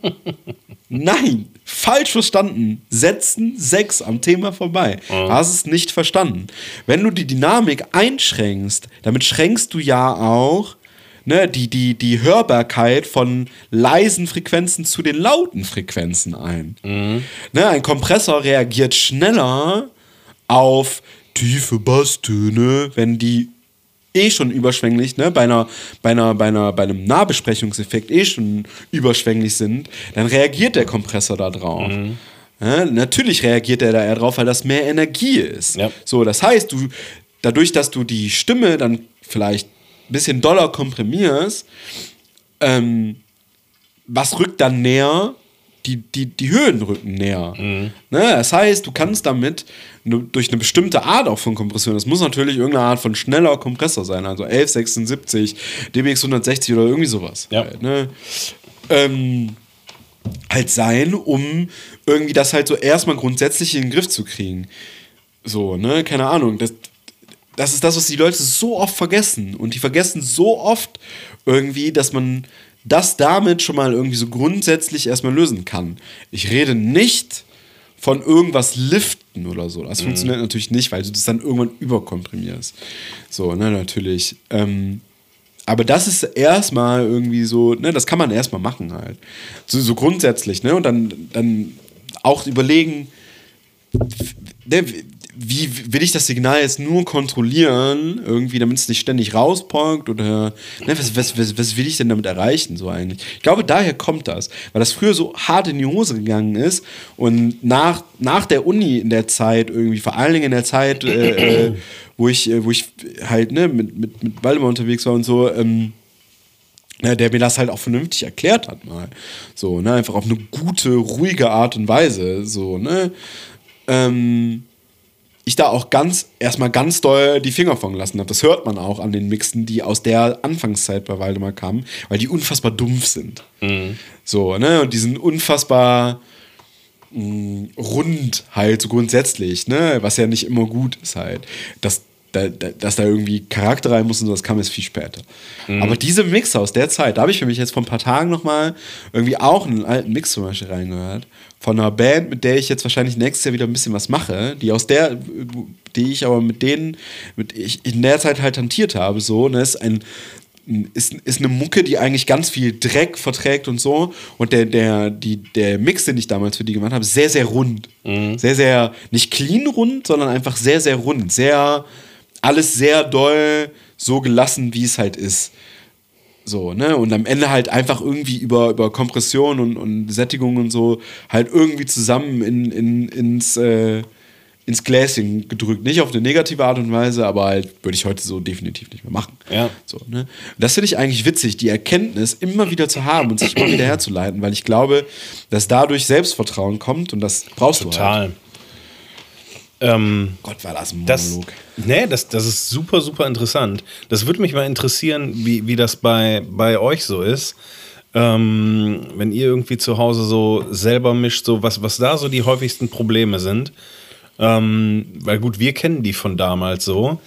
Nein, falsch verstanden. Setzen 6 am Thema vorbei. Hast es nicht verstanden. Wenn du die Dynamik einschränkst, damit schränkst du ja auch ne, die, die, die Hörbarkeit von leisen Frequenzen zu den lauten Frequenzen ein. Ne, ein Kompressor reagiert schneller auf tiefe Basstöne, wenn die eh schon überschwänglich, ne, bei einer, bei einer, bei einer, bei einem Nahbesprechungseffekt eh schon überschwänglich sind, dann reagiert der Kompressor da drauf. Ja, natürlich reagiert er da eher drauf, weil das mehr Energie ist. Ja. So, das heißt, du, dadurch, dass du die Stimme dann vielleicht ein bisschen doller komprimierst, ähm, was rückt dann näher? Die, die, die Höhen rücken näher. Ne? Das heißt, du kannst damit ne, durch eine bestimmte Art auch von Kompression, das muss natürlich irgendeine Art von schneller Kompressor sein, also 1176, DBX 160 oder irgendwie sowas. Ja. Halt, ne? ähm, halt sein, um irgendwie das halt so erstmal grundsätzlich in den Griff zu kriegen. So, ne, keine Ahnung. Das, das ist das, was die Leute so oft vergessen. Und die vergessen so oft irgendwie, dass man das damit schon mal irgendwie so grundsätzlich erstmal lösen kann. Ich rede nicht von irgendwas liften oder so. Das funktioniert natürlich nicht, weil du das dann irgendwann überkomprimierst. So, ne, natürlich. Ähm, aber das ist erstmal irgendwie so, ne, das kann man erstmal machen halt. So, so grundsätzlich, ne? Und dann, dann auch überlegen, ne, wie will ich das Signal jetzt nur kontrollieren, irgendwie, damit es nicht ständig rausponkt oder ne, was, was, was, was will ich denn damit erreichen, so eigentlich? Ich glaube, daher kommt das, weil das früher so hart in die Hose gegangen ist und nach, nach der Uni in der Zeit, irgendwie, vor allen Dingen in der Zeit, äh, äh, wo ich, äh, wo ich halt ne, mit, mit, mit Waldemar unterwegs war und so, ähm, der mir das halt auch vernünftig erklärt hat mal. So, ne, einfach auf eine gute, ruhige Art und Weise, so, ne. Ähm, ich da auch ganz, erstmal ganz doll die Finger von gelassen habe. Das hört man auch an den Mixen, die aus der Anfangszeit bei Waldemar kamen, weil die unfassbar dumpf sind. So, ne, und die sind unfassbar mh, rund halt so grundsätzlich, ne, was ja nicht immer gut ist halt. Das, da, da, dass da irgendwie Charakter rein muss und so, das kam jetzt viel später. Aber diese Mixer aus der Zeit, da habe ich für mich jetzt vor ein paar Tagen nochmal irgendwie auch einen alten Mix zum Beispiel reingehört. Von einer Band, mit der ich jetzt wahrscheinlich nächstes Jahr wieder ein bisschen was mache, die aus der, die ich aber mit denen, mit ich in der Zeit halt hantiert habe, so, ne, ist ein, ist, ist eine Mucke, die eigentlich ganz viel Dreck verträgt und so. Und der, der, die, der Mix, den ich damals für die gemacht habe, sehr, sehr rund. Sehr, sehr, nicht clean rund, sondern einfach sehr, sehr rund. Sehr, alles sehr doll so gelassen, wie es halt ist. So, ne? Und am Ende halt einfach irgendwie über, über Kompression und, und Sättigung und so halt irgendwie zusammen in, in, ins, äh, ins Gläschen gedrückt. Nicht auf eine negative Art und Weise, aber halt würde ich heute so definitiv nicht mehr machen. Ja. So, ne? Das finde ich eigentlich witzig, die Erkenntnis immer wieder zu haben und sich immer wieder herzuleiten, weil ich glaube, dass dadurch Selbstvertrauen kommt und das brauchst du halt. Total. Ähm, Gott, war das ein das, Monolog. nee, das, das ist super, super interessant. Das würde mich mal interessieren, wie, wie das bei, bei euch so ist. Ähm, wenn ihr irgendwie zu Hause so selber mischt, so was, was da so die häufigsten Probleme sind. Ähm, weil gut, wir kennen die von damals so.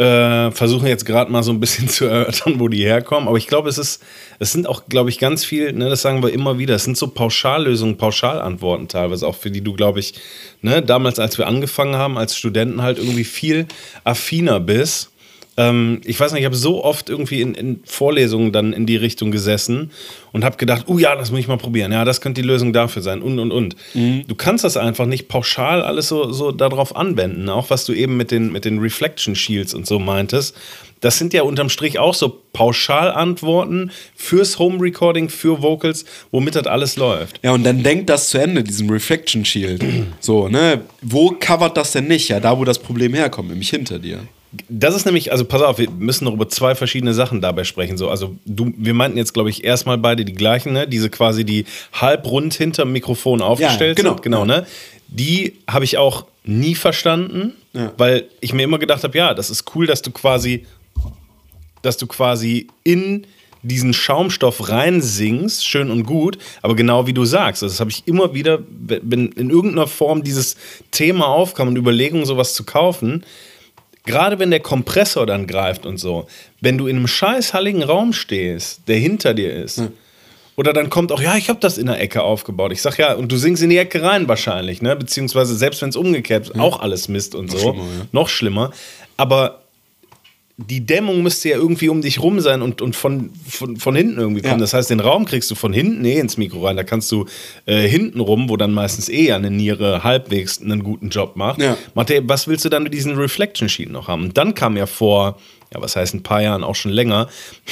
Äh, versuchen jetzt gerade mal so ein bisschen zu erörtern, wo die herkommen. Aber ich glaube, es ist, es sind auch, glaube ich, ganz viel, ne, das sagen wir immer wieder, es sind so Pauschallösungen, Pauschalantworten teilweise, auch für die du, glaube ich, ne, damals, als wir angefangen haben, als Studenten halt irgendwie viel affiner bist. Ähm, ich weiß nicht, ich habe so oft irgendwie in, in Vorlesungen dann in die Richtung gesessen und habe gedacht, oh ja, das muss ich mal probieren. Ja, das könnte die Lösung dafür sein und und und. Du kannst das einfach nicht pauschal alles so, so darauf anwenden. Auch was du eben mit den, mit den Reflection Shields und so meintest. Das sind ja unterm Strich auch so Pauschalantworten fürs Home Recording, für Vocals, womit das alles läuft. Ja, und dann denkt das zu Ende, diesen Reflection Shield. so, ne? Wo covert das denn nicht? Ja, da, wo das Problem herkommt, nämlich hinter dir. Das ist nämlich, also pass auf, wir müssen noch über zwei verschiedene Sachen dabei sprechen. So, also du, wir meinten jetzt, glaube ich, erstmal beide die gleichen, ne? Diese quasi die halbrund hinterm Mikrofon aufgestellt genau. sind. Genau, ne? Die habe ich auch nie verstanden, Ja. weil ich mir immer gedacht habe, ja, das ist cool, dass du quasi, dass du quasi in diesen Schaumstoff reinsingst, schön und gut, aber genau wie du sagst, das habe ich immer wieder, wenn in irgendeiner Form dieses Thema aufkam und Überlegungen, sowas zu kaufen, gerade wenn der Kompressor dann greift und so, wenn du in einem scheißhalligen Raum stehst, der hinter dir ist, oder dann kommt auch, ja, ich habe das in der Ecke aufgebaut. Ich sag ja, und du singst in die Ecke rein wahrscheinlich, ne? Beziehungsweise selbst wenn es umgekehrt ist, auch alles Mist und so. schlimmer, ja. Noch schlimmer. Aber die Dämmung müsste ja irgendwie um dich rum sein und, und von, von, von hinten irgendwie kommen. Ja. Das heißt, den Raum kriegst du von hinten eh ins Mikro rein. Da kannst du äh, hinten rum, wo dann meistens eh eine Niere halbwegs einen guten Job macht. Ja. Macht der, was willst du dann mit diesem Reflection Sheet noch haben? Und dann kam ja vor, ja, was heißt ein paar Jahren auch schon länger,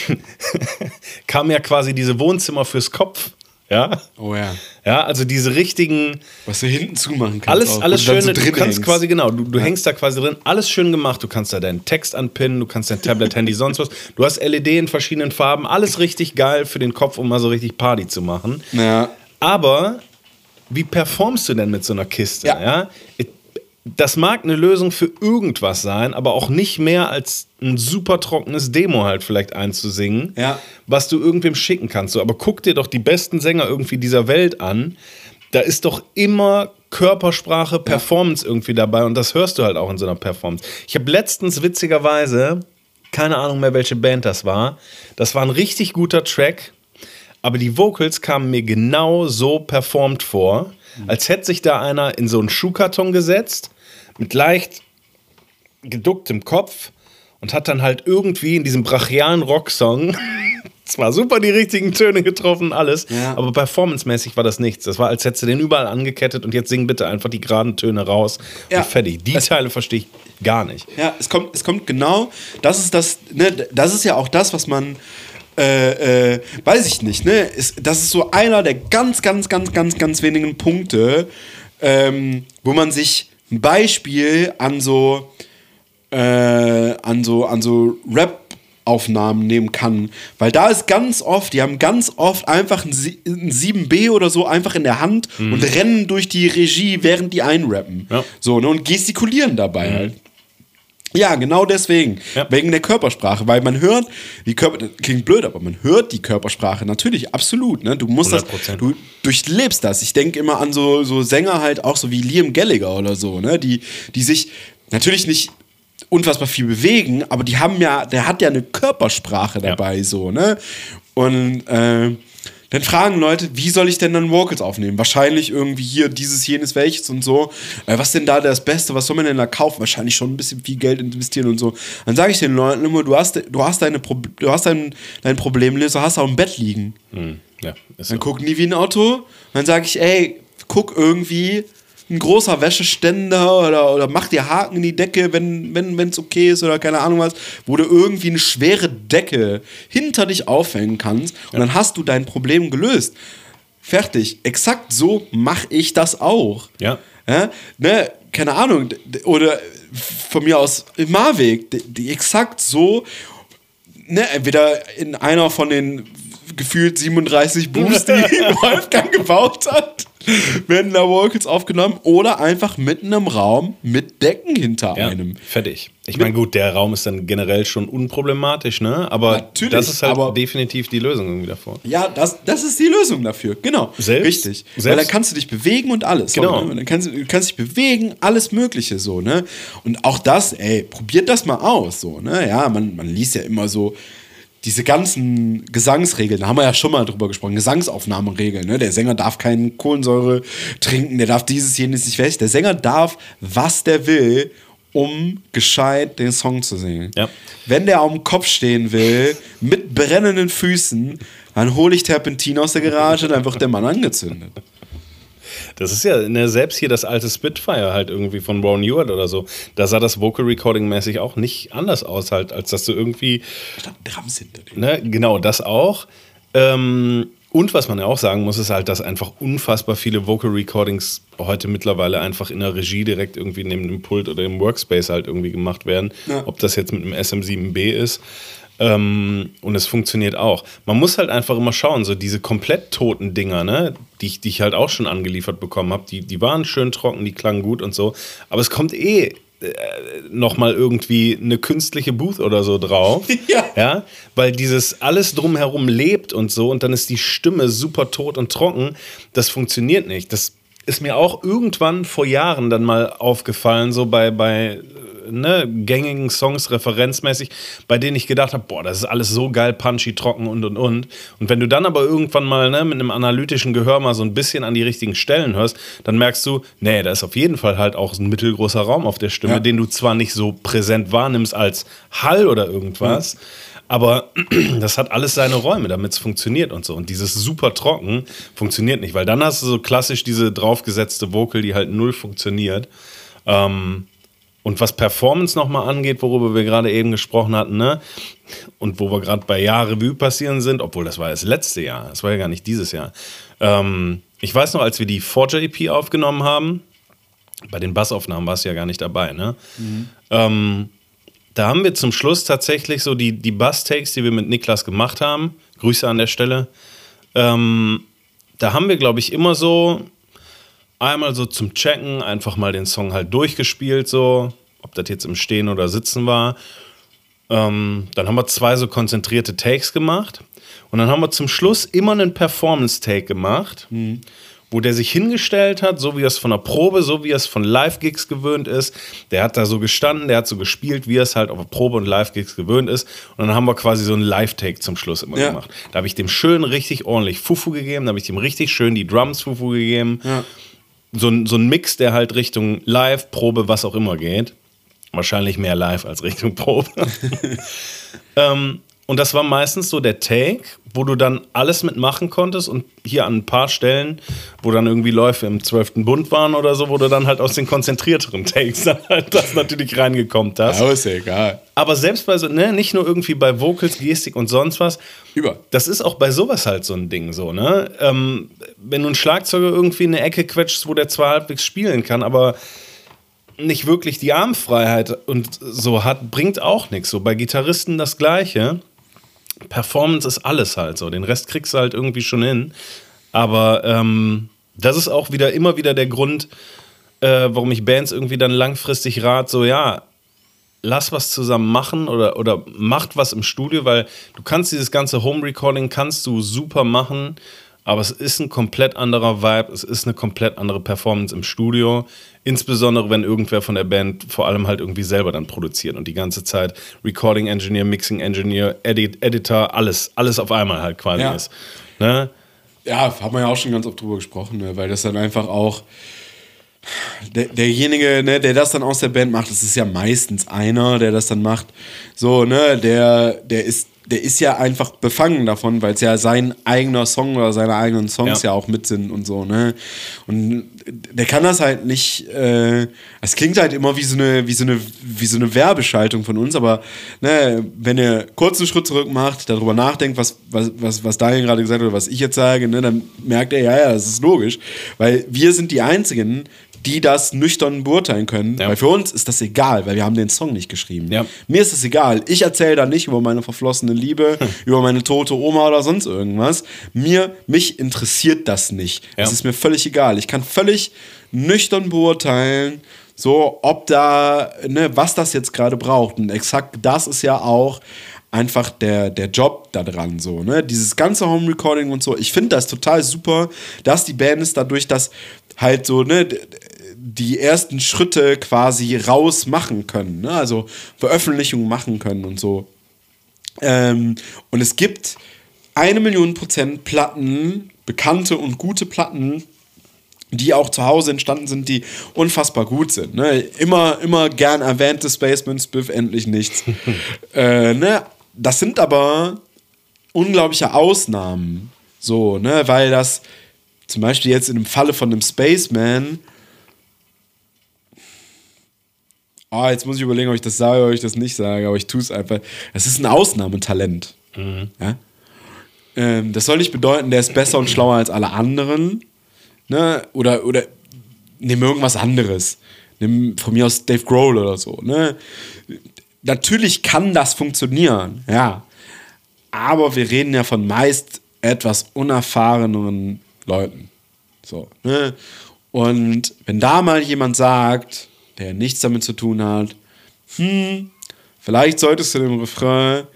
kam ja quasi diese Wohnzimmer fürs Kopf. Ja. Oh ja. Ja, also diese richtigen, Was du hinten zumachen kannst. alles, auch, alles schön, so du drin kannst hängst. quasi, genau, du, du hängst da quasi drin, alles schön gemacht, du kannst da deinen Text anpinnen, du kannst dein Tablet, Handy, sonst was. Du hast LED in verschiedenen Farben, alles richtig geil für den Kopf, um mal so richtig Party zu machen. Ja. Aber wie performst du denn mit so einer Kiste? Ja. Ja? Das mag eine Lösung für irgendwas sein, aber auch nicht mehr als ein super trockenes Demo halt vielleicht einzusingen, Ja. was du irgendwem schicken kannst. So, aber guck dir doch die besten Sänger irgendwie dieser Welt an. Da ist doch immer Körpersprache, Performance irgendwie dabei und das hörst du halt auch in so einer Performance. Ich habe letztens witzigerweise, keine Ahnung mehr, welche Band das war, das war ein richtig guter Track, aber die Vocals kamen mir genau so performt vor, als hätte sich da einer in so einen Schuhkarton gesetzt, mit leicht geducktem Kopf und hat dann halt irgendwie in diesem brachialen Rocksong zwar super die richtigen Töne getroffen, alles, Ja. aber performancemäßig war das nichts. Das war, als hättest du den überall angekettet und jetzt sing bitte einfach die geraden Töne raus Ja. und fertig. Die Teile verstehe ich gar nicht. Ja, es kommt, es kommt genau, das ist das, ne, das ist ja auch das, was man, äh, äh, weiß ich nicht, ne, ist, das ist so einer der ganz, ganz, ganz, ganz, ganz wenigen Punkte, ähm, wo man sich ein Beispiel an so, äh, an so, an so Rap Aufnahmen nehmen kann, weil da ist ganz oft, die haben ganz oft einfach ein, Sie- ein 7B oder so einfach in der Hand und rennen durch die Regie, während die einrappen. Ja. So, ne, und gestikulieren dabei halt. Ja, genau deswegen. Ja. Wegen der Körpersprache. Weil man hört, die Körper, das klingt blöd, aber man hört die Körpersprache natürlich, absolut. Ne? Du musst das, 100%. du durchlebst das. Ich denke immer an so, so Sänger halt auch so wie Liam Gallagher oder so, ne? Die, die sich natürlich nicht unfassbar viel bewegen, aber die haben ja, der hat ja eine Körpersprache Ja. dabei, so, ne? Und äh, dann fragen Leute, wie soll ich denn dann Vocals aufnehmen? Wahrscheinlich irgendwie hier dieses, jenes, welches und so. Äh, was denn da das Beste? Was soll man denn da kaufen? Wahrscheinlich schon ein bisschen viel Geld investieren und so. Dann sage ich den Leuten immer, du hast, du hast, deine Pro du hast dein, dein Problemlöser, hast auch im Bett liegen. Hm, ja, ist Dann so. gucken die wie ein Auto. Dann sage ich, ey, guck irgendwie ein großer Wäscheständer oder, oder mach dir Haken in die Decke, wenn wenn es okay ist oder keine Ahnung was, wo du irgendwie eine schwere Decke hinter dich aufhängen kannst und dann hast du dein Problem gelöst. Fertig. Exakt so mache ich das auch. Ja. Ja, ne, keine Ahnung. Oder von mir aus Marweg. Die, die exakt so ne, entweder in einer von den gefühlt 37 Booms, die Wolfgang gebaut hat, werden da Vocals aufgenommen oder einfach mitten im Raum mit Decken hinter Ja, einem. fertig. Ich meine, gut, der Raum ist dann generell schon unproblematisch, ne? Aber Natürlich, das ist halt aber- definitiv die Lösung irgendwie davor. Ja, das, das ist die Lösung dafür. Genau. Selbst- Richtig. Weil selbst- dann kannst du dich bewegen und alles. Genau. So, ne? Dann kannst du, du kannst dich bewegen, alles Mögliche so, ne? Und auch das, ey, probiert das mal aus, so, ne? Ja, man, man liest ja immer so diese ganzen Gesangsregeln, da haben wir ja schon mal drüber gesprochen, Gesangsaufnahmeregeln, ne? Der Sänger darf keine Kohlensäure trinken, der darf dieses, jenes nicht welches. Der Sänger darf, was der will, um gescheit den Song zu singen. Ja. Wenn der am Kopf stehen will, mit brennenden Füßen, dann hole ich Terpentin aus der Garage, dann wird der Mann angezündet. Das ist ja ne, selbst hier das alte Spitfire halt irgendwie von Ron Ewart oder so. Da sah das Vocal Recording mäßig auch nicht anders aus, halt, als dass du irgendwie, Drums hinter dem. ne, genau das auch. Ähm, und was man ja auch sagen muss, ist halt, dass einfach unfassbar viele Vocal Recordings heute mittlerweile einfach in der Regie direkt irgendwie neben dem Pult oder im Workspace halt irgendwie gemacht werden. Ja. Ob das jetzt mit einem SM7B ist. Ähm, und es funktioniert auch. Man muss halt einfach immer schauen, so diese komplett toten Dinger, ne, die ich, die ich halt auch schon angeliefert bekommen habe, die, die waren schön trocken, die klangen gut und so. Aber es kommt eh äh, nochmal irgendwie eine künstliche Booth oder so drauf. Ja. ja. Weil dieses alles drumherum lebt und so und dann ist die Stimme super tot und trocken. Das funktioniert nicht. Das ist mir auch irgendwann vor Jahren dann mal aufgefallen, so bei, bei ne, gängigen Songs referenzmäßig, bei denen ich gedacht habe, boah, das ist alles so geil, punchy, trocken und und und. Und wenn du dann aber irgendwann mal ne, mit einem analytischen Gehör mal so ein bisschen an die richtigen Stellen hörst, dann merkst du, nee, da ist auf jeden Fall halt auch ein mittelgroßer Raum auf der Stimme, Ja. den du zwar nicht so präsent wahrnimmst als Hall oder irgendwas, aber das hat alles seine Räume, damit es funktioniert und so. Und dieses super trocken funktioniert nicht, weil dann hast du so klassisch diese draufgesetzte Vocal, die halt null funktioniert. Ähm, und was Performance nochmal angeht, worüber wir gerade eben gesprochen hatten, ne? Und wo wir gerade bei Jahr Revue passieren sind, obwohl das war das letzte Jahr, das war ja gar nicht dieses Jahr. Ähm, ich weiß noch, als wir die Forger EP aufgenommen haben, bei den Bassaufnahmen warst du ja gar nicht dabei, ne? Ähm, da haben wir zum Schluss tatsächlich so die, die Bass-Takes, die wir mit Niklas gemacht haben. Grüße an der Stelle. Ähm, da haben wir, glaube ich, immer so einmal so zum Checken einfach mal den Song halt durchgespielt, so, ob das jetzt im Stehen oder Sitzen war. Ähm, dann haben wir zwei so konzentrierte Takes gemacht. Und dann haben wir zum Schluss immer einen Performance-Take gemacht, wo der sich hingestellt hat, so wie er es von der Probe, so wie er es von Live-Gigs gewöhnt ist. Der hat da so gestanden, der hat so gespielt, wie er es halt auf der Probe und Live-Gigs gewöhnt ist. Und dann haben wir quasi so einen Live-Take zum Schluss immer Ja. gemacht. Da habe ich dem schön richtig ordentlich Fufu gegeben, da habe ich dem richtig schön die Drums Fufu gegeben Ja. So ein, so ein Mix, der halt Richtung Live, Probe, was auch immer geht. Wahrscheinlich mehr Live als Richtung Probe. ähm, und das war meistens so der Take, wo du dann alles mitmachen konntest und hier an ein paar Stellen, wo dann irgendwie Läufe im 12. Bund waren oder so, wo du dann halt aus den konzentrierteren Takes dann halt das natürlich reingekommen hast. Aber ist ja egal. Aber selbst bei so, ne, nicht nur irgendwie bei Vocals, Gestik und sonst was. Über. Das ist auch bei sowas halt so ein Ding so, ne? Ähm, wenn du einen Schlagzeuger irgendwie in eine Ecke quetschst, wo der zwar halbwegs spielen kann, aber nicht wirklich die Armfreiheit und so hat, bringt auch nichts. So bei Gitarristen das Gleiche. Performance ist alles halt so. Den Rest kriegst du halt irgendwie schon hin. Aber ähm, das ist auch wieder immer wieder der Grund, äh, warum ich Bands irgendwie dann langfristig rat, so ja, lass was zusammen machen oder, oder macht was im Studio, weil du kannst dieses ganze Home-Recording kannst du super machen, aber es ist ein komplett anderer Vibe, es ist eine komplett andere Performance im Studio, insbesondere wenn irgendwer von der Band vor allem halt irgendwie selber dann produziert und die ganze Zeit Recording Engineer, Mixing Engineer, Edit, Editor, alles, alles auf einmal halt quasi Ja. ist. Ne? Ja, haben wir ja auch schon ganz oft drüber gesprochen, ne? weil das dann einfach auch der, derjenige, ne, der das dann aus der Band macht, das ist ja meistens einer, der das dann macht. So, ne, der, der ist, der ist ja einfach befangen davon, weil es ja sein eigener Song oder seine eigenen Songs ja, Ja. auch mit sind und so, ne. Und der kann das halt nicht, äh, es klingt halt immer wie so eine, wie so eine, wie so eine Werbeschaltung von uns, aber ne, wenn ihr kurz einen Schritt zurück macht, darüber nachdenkt, was, was, was, was Daniel gerade gesagt hat oder was ich jetzt sage, ne, dann merkt er, ja, ja, das ist logisch. Weil wir sind die einzigen, die das nüchtern beurteilen können. Ja. Weil für uns ist das egal, weil wir haben den Song nicht geschrieben. Ja. Mir ist es egal. Ich erzähle da nicht über meine verflossene Liebe, über meine tote Oma oder sonst irgendwas. Mir, mich interessiert das nicht. Ja. Es ist mir völlig egal. Ich kann völlig nüchtern beurteilen, so ob da, ne, was das jetzt gerade braucht. Und exakt das ist ja auch einfach der, der Job da dran, so, ne? Dieses ganze Home Recording und so. Ich finde das total super, dass die Bands dadurch, dass halt so, ne, die ersten Schritte quasi raus machen können, ne? Also Veröffentlichungen machen können und so. Ähm, und es gibt eine Million Prozent Platten, bekannte und gute Platten, die auch zu Hause entstanden sind, die unfassbar gut sind. Ne? Immer, immer gern erwähnte Spaceman Spiff, endlich nichts. äh, ne? Das sind aber unglaubliche Ausnahmen. So, ne? Weil das zum Beispiel jetzt in dem Falle von einem Spaceman. Ah, jetzt muss ich überlegen, ob ich das sage oder ob ich das nicht sage, aber ich tue es einfach. Es ist ein Ausnahmetalent. Ja? Ähm, das soll nicht bedeuten, der ist besser und schlauer als alle anderen. Ne? Oder, oder nimm irgendwas anderes. Nimm von mir aus Dave Grohl oder so. Ne? Natürlich kann das funktionieren, ja. Aber wir reden ja von meist etwas unerfahreneren Leuten. So, ne? Und wenn da mal jemand sagt, der nichts damit zu tun hat, hm, vielleicht solltest du dem Refrain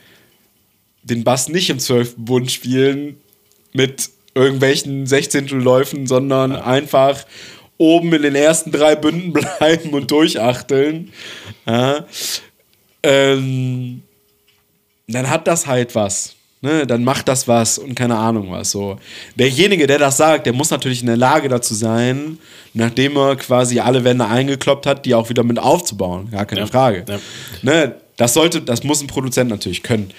den Bass nicht im 12. Bund spielen mit irgendwelchen 16. Läufen, sondern einfach oben in den ersten drei Bünden bleiben und durchachteln. Ja. Ähm, dann hat das halt was. Ne, dann macht das was und keine Ahnung was. So. Derjenige, der das sagt, der muss natürlich in der Lage dazu sein, nachdem er quasi alle Wände eingekloppt hat, die auch wieder mit aufzubauen. Gar keine Ja. Frage. Ja. Ne, das sollte, das muss ein Produzent natürlich können.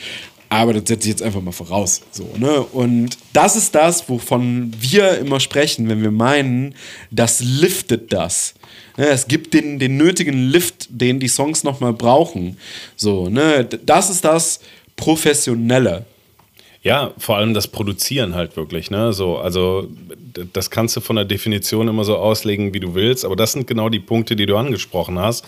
Aber das setze ich jetzt einfach mal voraus. So, ne? Und das ist das, wovon wir immer sprechen, wenn wir meinen, das liftet das. Ne, es gibt den, den nötigen Lift, den die Songs nochmal brauchen. So, ne? Das ist das Professionelle. Ja, vor allem das Produzieren halt wirklich, ne? So, also das kannst du von der Definition immer so auslegen, wie du willst, aber das sind genau die Punkte, die du angesprochen hast.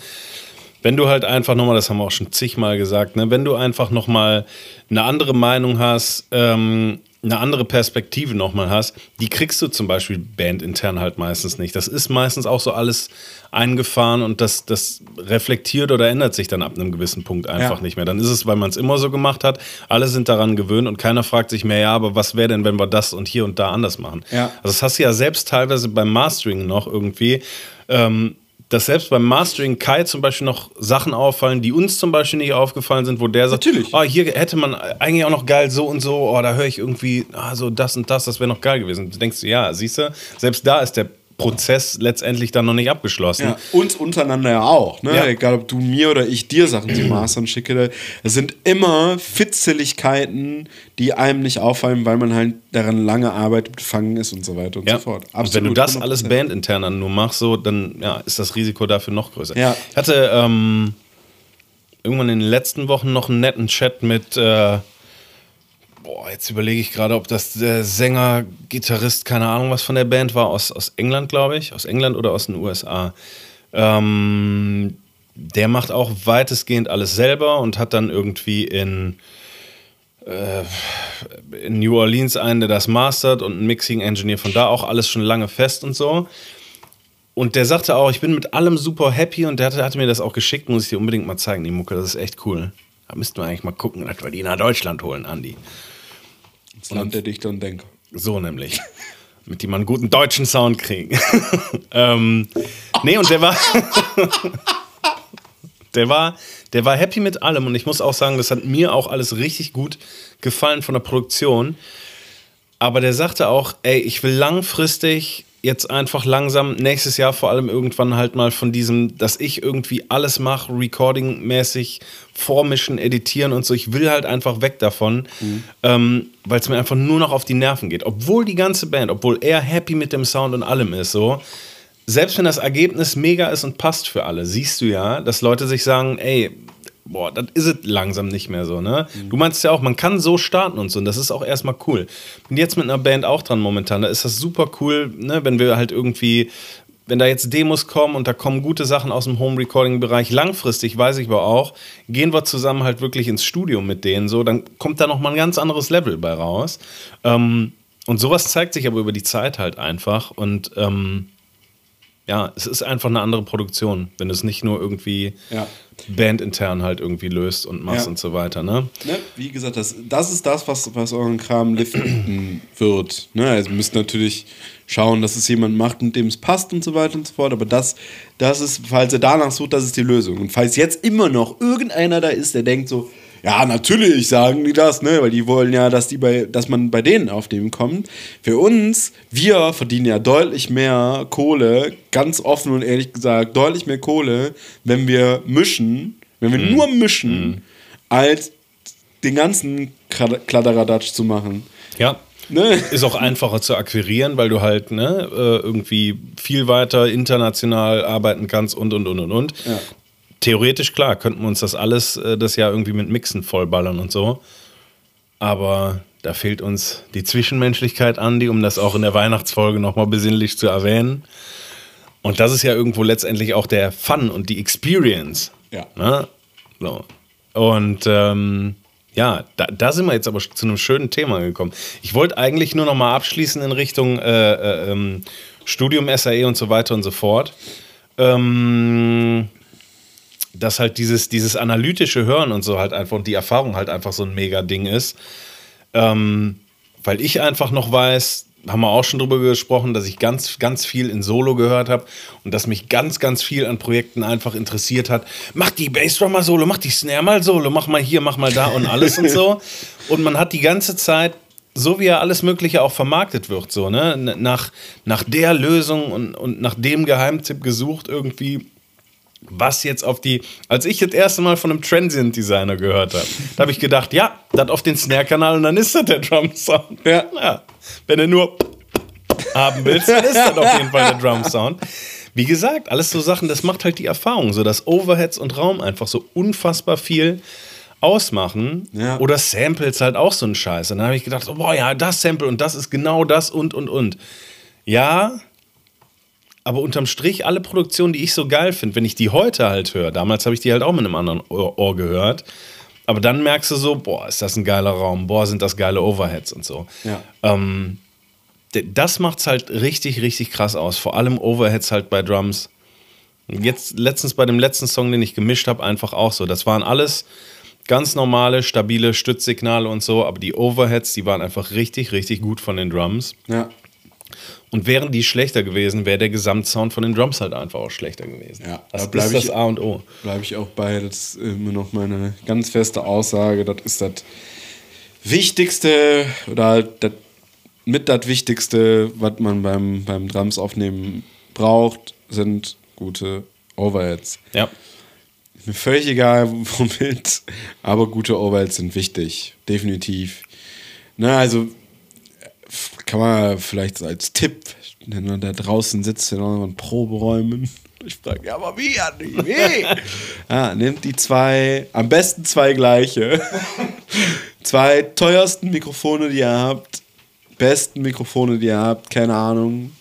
Wenn du halt einfach nochmal, das haben wir auch schon zigmal gesagt, ne, wenn du einfach nochmal eine andere Meinung hast, ähm, eine andere Perspektive nochmal hast, die kriegst du zum Beispiel bandintern halt meistens nicht. Das ist meistens auch so alles eingefahren und das, das reflektiert oder ändert sich dann ab einem gewissen Punkt einfach Ja. nicht mehr. Dann ist es, weil man es immer so gemacht hat, alle sind daran gewöhnt und keiner fragt sich mehr, ja, aber was wäre denn, wenn wir das und hier und da anders machen? Ja. Also das hast du ja selbst teilweise beim Mastering noch irgendwie, ähm, dass selbst beim Mastering Kai zum Beispiel noch Sachen auffallen, die uns zum Beispiel nicht aufgefallen sind, wo der sagt, Natürlich. oh, hier hätte man eigentlich auch noch geil so und so, oh, da höre ich irgendwie, ah, so das und das, das wäre noch geil gewesen. Du denkst, ja, siehst du, selbst da ist der Prozess letztendlich dann noch nicht abgeschlossen. Ja, uns untereinander ja auch. Ne? Ja. Egal, ob du mir oder ich dir Sachen zum Mastern schicke. Es sind immer Fitzeligkeiten, die einem nicht auffallen, weil man halt daran lange arbeitet, befangen ist und so weiter und Ja. so fort. und wenn du das 100%. alles bandintern dann nur machst, so, dann ja, ist das Risiko dafür noch größer. Ja. Ich hatte ähm, irgendwann in den letzten Wochen noch einen netten Chat mit, äh, boah, jetzt überlege ich gerade, ob das der Sänger, Gitarrist, keine Ahnung was von der Band war, aus, aus England, glaube ich, aus England oder aus den USA. Ähm, der macht auch weitestgehend alles selber und hat dann irgendwie in in New Orleans einen, der das mastert und ein Mixing Engineer von da auch alles schon lange fest und so. Und der sagte auch, ich bin mit allem super happy und der hatte, hatte mir das auch geschickt, muss ich dir unbedingt mal zeigen, die Mucke, das ist echt cool. Da müssten wir eigentlich mal gucken, dass wir die nach Deutschland holen, Andi. Das Land der Dichter und Denker. So nämlich. Mit die man einen guten deutschen Sound kriegen. ähm, nee, und der war. der war. Der war happy mit allem und ich muss auch sagen, das hat mir auch alles richtig gut gefallen von der Produktion. Aber der sagte auch, ey, ich will langfristig jetzt einfach langsam, nächstes Jahr vor allem irgendwann halt mal von diesem, dass ich irgendwie alles mache, recording-mäßig, vormischen, editieren und so. Ich will halt einfach weg davon, ähm, weil es mir einfach nur noch auf die Nerven geht. Obwohl die ganze Band, obwohl er happy mit dem Sound und allem ist, so. Selbst wenn das Ergebnis mega ist und passt für alle, siehst du ja, dass Leute sich sagen, ey, boah, das ist es langsam nicht mehr so, ne? Du meinst ja auch, man kann so starten und so, und das ist auch erstmal cool. Bin jetzt mit einer Band auch dran momentan, da ist das super cool, ne, wenn wir halt irgendwie, wenn da jetzt Demos kommen und da kommen gute Sachen aus dem Home-Recording-Bereich, langfristig weiß ich aber auch, gehen wir zusammen halt wirklich ins Studio mit denen, so, dann kommt da nochmal ein ganz anderes Level bei raus. Ähm, und sowas zeigt sich aber über die Zeit halt einfach und ähm, ja, es ist einfach eine andere Produktion, wenn du es nicht nur irgendwie Ja. bandintern halt irgendwie löst und machst Ja. und so weiter, ne? Ne? Wie gesagt, das, das ist das, was, was euren Kram liften wird. Ne? Also ihr müsst natürlich schauen, dass es jemand macht, mit dem es passt und so weiter und so fort. Aber das, das ist, falls ihr danach sucht, das ist die Lösung. Und falls jetzt immer noch irgendeiner da ist, der denkt so, ja, natürlich sagen die das, ne? Weil die wollen ja, dass die bei, dass man bei denen auf dem kommt. Für uns, wir verdienen ja deutlich mehr Kohle, ganz offen und ehrlich gesagt, deutlich mehr Kohle, wenn wir mischen, wenn wir nur mischen, als den ganzen Kladderadatsch zu machen. Ja. Ne? Ist auch einfacher zu akquirieren, weil du halt ne, äh, irgendwie viel weiter international arbeiten kannst und und und und und. Ja. Theoretisch klar, könnten wir uns das alles äh, das Jahr irgendwie mit Mixen vollballern und so. Aber da fehlt uns die Zwischenmenschlichkeit, Andi, um das auch in der Weihnachtsfolge nochmal besinnlich zu erwähnen. Und das ist ja irgendwo letztendlich auch der Fun und die Experience. Ja. Ne? So. Und ähm, ja, da, da sind wir jetzt aber zu einem schönen Thema gekommen. Ich wollte eigentlich nur noch mal abschließen in Richtung äh, äh, ähm, Studium, SAE und so weiter und so fort. Ähm, dass halt dieses, dieses analytische Hören und so halt einfach und die Erfahrung halt einfach so ein mega Ding ist. Ähm, weil ich einfach noch weiß, haben wir auch schon drüber gesprochen, dass ich ganz, ganz viel in Solo gehört habe und dass mich ganz, ganz viel an Projekten einfach interessiert hat. Mach die Bassdrum mal Solo, mach die Snare mal Solo, mach mal hier, mach mal da und alles und so. Und man hat die ganze Zeit so wie ja alles Mögliche auch vermarktet wird, so, ne? Nach, nach der Lösung und, und nach dem Geheimtipp gesucht, irgendwie, was jetzt auf die. Als ich das erste Mal von einem Transient Designer gehört habe, da habe ich gedacht, ja, das auf den Snare-Kanal und dann ist das der Drum-Sound. Ja. ja. Wenn du nur haben willst, dann ist das auf jeden Fall der Drum-Sound. Wie gesagt, alles so Sachen, das macht halt die Erfahrung, so dass Overheads und Raum einfach so unfassbar viel ausmachen. Ja. Oder Samples halt auch so ein Scheiß. Und dann habe ich gedacht, oh, boah, ja, das Sample und das ist genau das und und und. Ja, aber unterm Strich alle Produktionen, die ich so geil finde, wenn ich die heute halt höre, damals habe ich die halt auch mit einem anderen Ohr, Ohr, gehört, aber dann merkst du so, boah, ist das ein geiler Raum, boah, sind das geile Overheads und so. Ja. Ähm, das macht's halt richtig, richtig krass aus. Vor allem Overheads halt bei Drums. Jetzt letztens bei dem letzten Song, den ich gemischt habe, einfach auch so. Das waren alles ganz normale, stabile Stützsignale und so, aber die Overheads, die waren einfach richtig, richtig gut von den Drums. Ja. Und wären die schlechter gewesen, wäre der Gesamtsound von den Drums halt einfach auch schlechter gewesen. Ja, das da ist das A und O. Bleibe ich auch bei. Das ist immer noch meine ganz feste Aussage. Das ist das Wichtigste oder das, mit das Wichtigste, was man beim, beim Drums aufnehmen braucht, sind gute Overheads. Ja mir völlig egal, womit, aber gute Overheads sind wichtig, definitiv. Na, also kann man vielleicht als Tipp, wenn man da draußen sitzt in euren Proberäumen, ich frage, ja, aber wie, Andi, wie? ja, nehmt die zwei, am besten zwei gleiche, zwei teuersten Mikrofone, die ihr habt, besten Mikrofone, die ihr habt, keine Ahnung.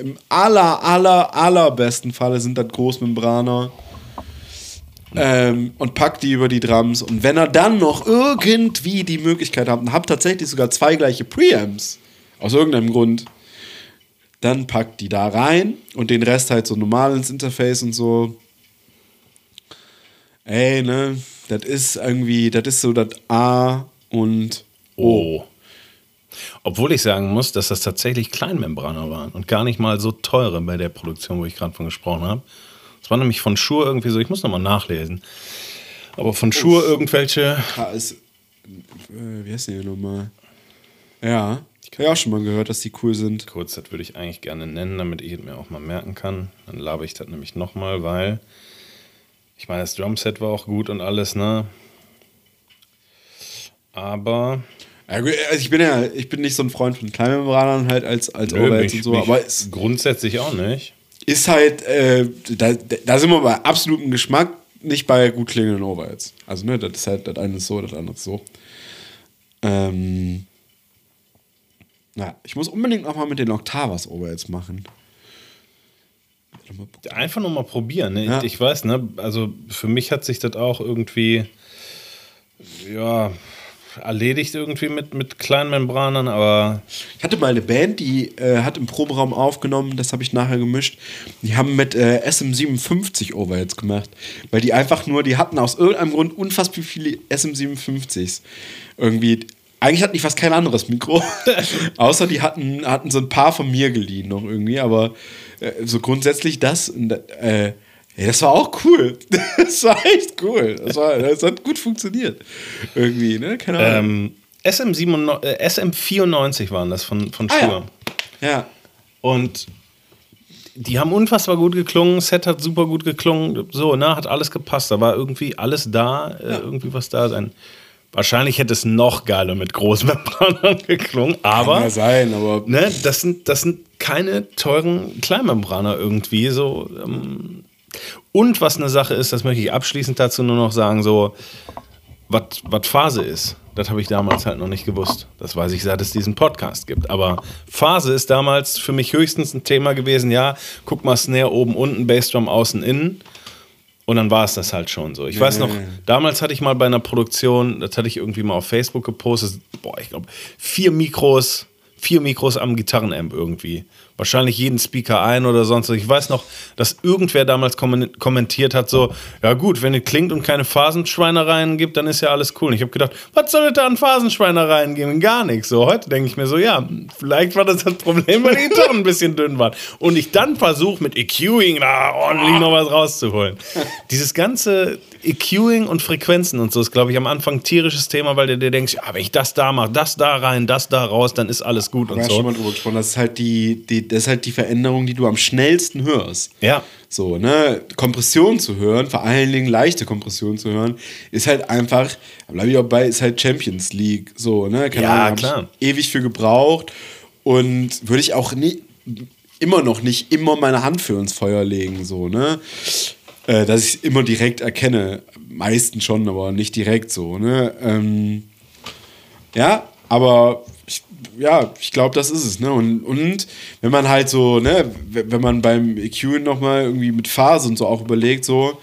Im aller, aller, allerbesten Falle sind das Großmembraner ähm, und packt die über die Drums. Und wenn er dann noch irgendwie die Möglichkeit hat, und habt tatsächlich sogar zwei gleiche Preamps, aus irgendeinem Grund, dann packt die da rein und den Rest halt so normal ins Interface und so. Ey, ne, das ist irgendwie, das ist so das A und O. Oh. Obwohl ich sagen muss, dass das tatsächlich Kleinmembraner waren und gar nicht mal so teure bei der Produktion, wo ich gerade von gesprochen habe. Es war nämlich von Schuhe irgendwie so, ich muss nochmal nachlesen. Aber von Schuhe irgendwelche. KS, äh, wie heißt die nochmal? Ja, ich habe ja auch schon mal gehört, dass die cool sind. Kurz, das würde ich eigentlich gerne nennen, damit ich es mir auch mal merken kann. Dann labe ich das nämlich nochmal, weil ich meine, das Drumset war auch gut und alles, ne? Aber. Also ich bin ja, ich bin nicht so ein Freund von Kleinmembranern halt als, als Nö, Overheads und so, aber grundsätzlich auch nicht ist halt, äh, da, da sind wir bei absolutem Geschmack, nicht bei gut klingenden Overheads. Also, ne, das ist halt, das eine ist so, das andere ist so. Ähm, na, ich muss unbedingt noch mal mit den Octavas Overheads machen. Einfach nur mal probieren. Ne? Ja. Ich, ich weiß, ne, also für mich hat sich das auch irgendwie, ja, erledigt irgendwie mit, mit kleinen Membranern, aber. Ich hatte mal eine Band, die äh, hat im Proberaum aufgenommen, das habe ich nachher gemischt. Die haben mit äh, SM57 Overheads gemacht. Weil die einfach nur, die hatten aus irgendeinem Grund unfassbar viele SM57s. Irgendwie. Eigentlich hatten die fast kein anderes Mikro. Außer die hatten, hatten so ein paar von mir geliehen noch irgendwie, aber äh, so grundsätzlich das. Äh, Ey, das war auch cool. Das war echt cool. Das, war, das hat gut funktioniert. Irgendwie, ne? Keine Ahnung. Ähm, SM97, äh, SM94 waren das von, von Shure. Ah, ja. ja. Und die haben unfassbar gut geklungen, Set hat super gut geklungen, so, ne, hat alles gepasst, da war irgendwie alles da, äh, ja. irgendwie was da sein. Wahrscheinlich hätte es noch geiler mit Großmembranern geklungen, aber. Kann ja sein, aber. Ne, das sind, das sind keine teuren Kleinmembraner irgendwie, so. Ähm, und was eine Sache ist, das möchte ich abschließend dazu nur noch sagen, so, was Phase ist. Das habe ich damals halt noch nicht gewusst. Das weiß ich, seit es diesen Podcast gibt. Aber Phase ist damals für mich höchstens ein Thema gewesen. Ja, guck mal, Snare oben, unten, Bassdrum außen, innen. Und dann war es das halt schon so. Ich nee, weiß noch, damals hatte ich mal bei einer Produktion, das hatte ich irgendwie mal auf Facebook gepostet, boah, ich glaube, vier Mikros, vier Mikros am Gitarrenamp irgendwie wahrscheinlich jeden Speaker ein oder sonst was. Ich weiß noch, dass irgendwer damals kommen- kommentiert hat, so, ja gut, wenn es klingt und keine Phasenschweinereien gibt, dann ist ja alles cool. Und ich habe gedacht, was soll es da an Phasenschweinereien geben? Gar nichts. So, heute denke ich mir so, ja, vielleicht war das das Problem, weil die Gitarren ein bisschen dünn waren. Und ich dann versuche mit EQing da ordentlich noch was rauszuholen. Dieses ganze EQing und Frequenzen und so ist, glaube ich, am Anfang ein tierisches Thema, weil du dir denkst, ja, wenn ich das da mache, das da rein, das da raus, dann ist alles gut und Ja, schon mal so. drüber gesprochen. Das ist halt die, die, das ist halt die Veränderung, die du am schnellsten hörst. Ja. So, ne? Kompression zu hören, vor allen Dingen leichte Kompression zu hören, ist halt einfach, bleibe ich auch bei, ist halt Champions League. So, ne? Keine Ja, Ahnung, klar. Ewig für gebraucht und würde ich auch nie, immer noch nicht immer meine Hand für ins Feuer legen, so, ne? Äh, dass ich es immer direkt erkenne. Meistens schon, aber nicht direkt so, ne? Ähm, ja, aber ja, ich glaube, das ist es. Ne? Und, und wenn man halt so, ne, wenn man beim EQ nochmal irgendwie mit Phase und so auch überlegt, so,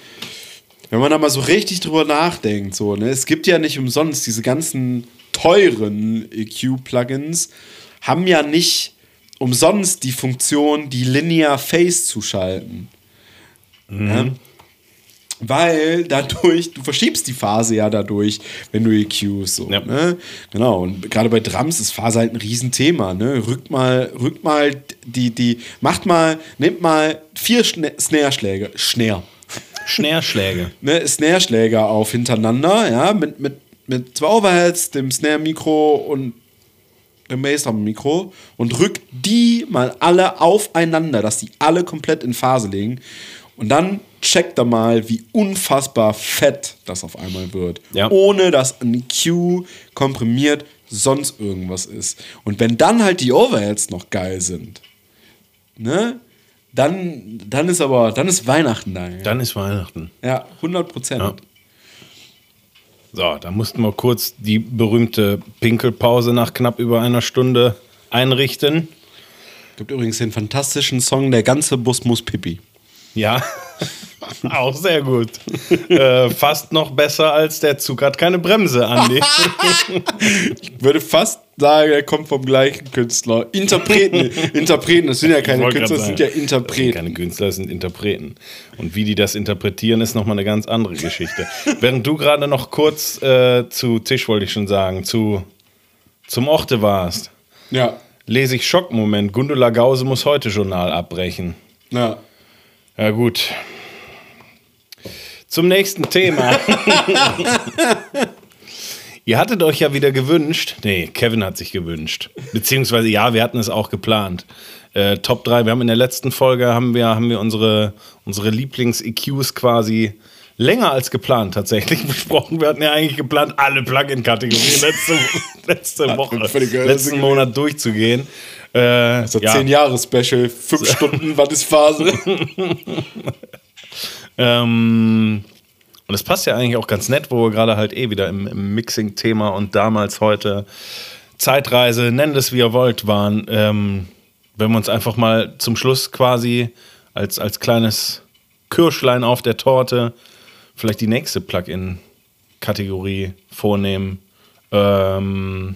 wenn man da mal so richtig drüber nachdenkt, so, ne, es gibt ja nicht umsonst diese ganzen teuren EQ-Plugins, haben ja nicht umsonst die Funktion, die Linear Phase zu schalten. Ja? Weil dadurch, du verschiebst die Phase ja dadurch, wenn du EQs so. Ja. Ne? Genau. Und gerade bei Drums ist Phase halt ein Riesenthema. Ne? Rückt mal, rückt mal die, die, macht mal, nimmt mal vier Schne- Snare-Schläge, Snare, Schnärschläge. ne? Snare-Schläger auf hintereinander, ja, mit, mit, mit zwei Overheads, dem Snare-Mikro und dem Bassdrum-Mikro und rückt die mal alle aufeinander, dass die alle komplett in Phase liegen. Und dann checkt er mal, wie unfassbar fett das auf einmal wird. Ja. Ohne dass ein EQ komprimiert sonst irgendwas ist. Und wenn dann halt die Overheads noch geil sind, ne? Dann, dann ist aber, dann ist Weihnachten da. Ja, Dann ist Weihnachten. ja 100 Prozent. Ja. So, da mussten wir kurz die berühmte Pinkelpause nach knapp über einer Stunde einrichten. Gibt übrigens den fantastischen Song Der ganze Bus muss Pipi. Ja, auch sehr gut. äh, fast noch besser als der Zug hat keine Bremse, Andi. Ich würde fast sagen, er kommt vom gleichen Künstler. Interpreten. Interpreten, das sind ja keine Künstler, das sind ja sagen. Das sind Interpreten. keine Künstler, das sind Interpreten. Und wie die das interpretieren, ist nochmal eine ganz andere Geschichte. Während du gerade noch kurz äh, zu Tisch, wollte ich schon sagen, zu, zum Orte warst, Ja. lese ich Schockmoment. Gundula Gause muss heute Journal abbrechen. Ja. Ja, gut. Zum nächsten Thema. Ihr hattet euch ja wieder gewünscht. Nee, Kevin hat sich gewünscht. Beziehungsweise, ja, wir hatten es auch geplant. Äh, Top 3. Wir haben in der letzten Folge haben wir, haben wir unsere, unsere Lieblings-EQs quasi länger als geplant tatsächlich besprochen. Wir hatten ja eigentlich geplant, alle Plugin-Kategorien letzte, letzte Woche, letzten Monat durchzugehen. Äh, So ja. 10 Jahre Special, 5 Stunden, was ist Phase? Ähm, und das passt ja eigentlich auch ganz nett, wo wir gerade halt eh wieder im, im Mixing-Thema und damals heute Zeitreise, nennt es wie ihr wollt, waren. Ähm, wenn wir uns einfach mal zum Schluss quasi als, als kleines Kirschlein auf der Torte vielleicht die nächste Plugin-Kategorie vornehmen. Ähm,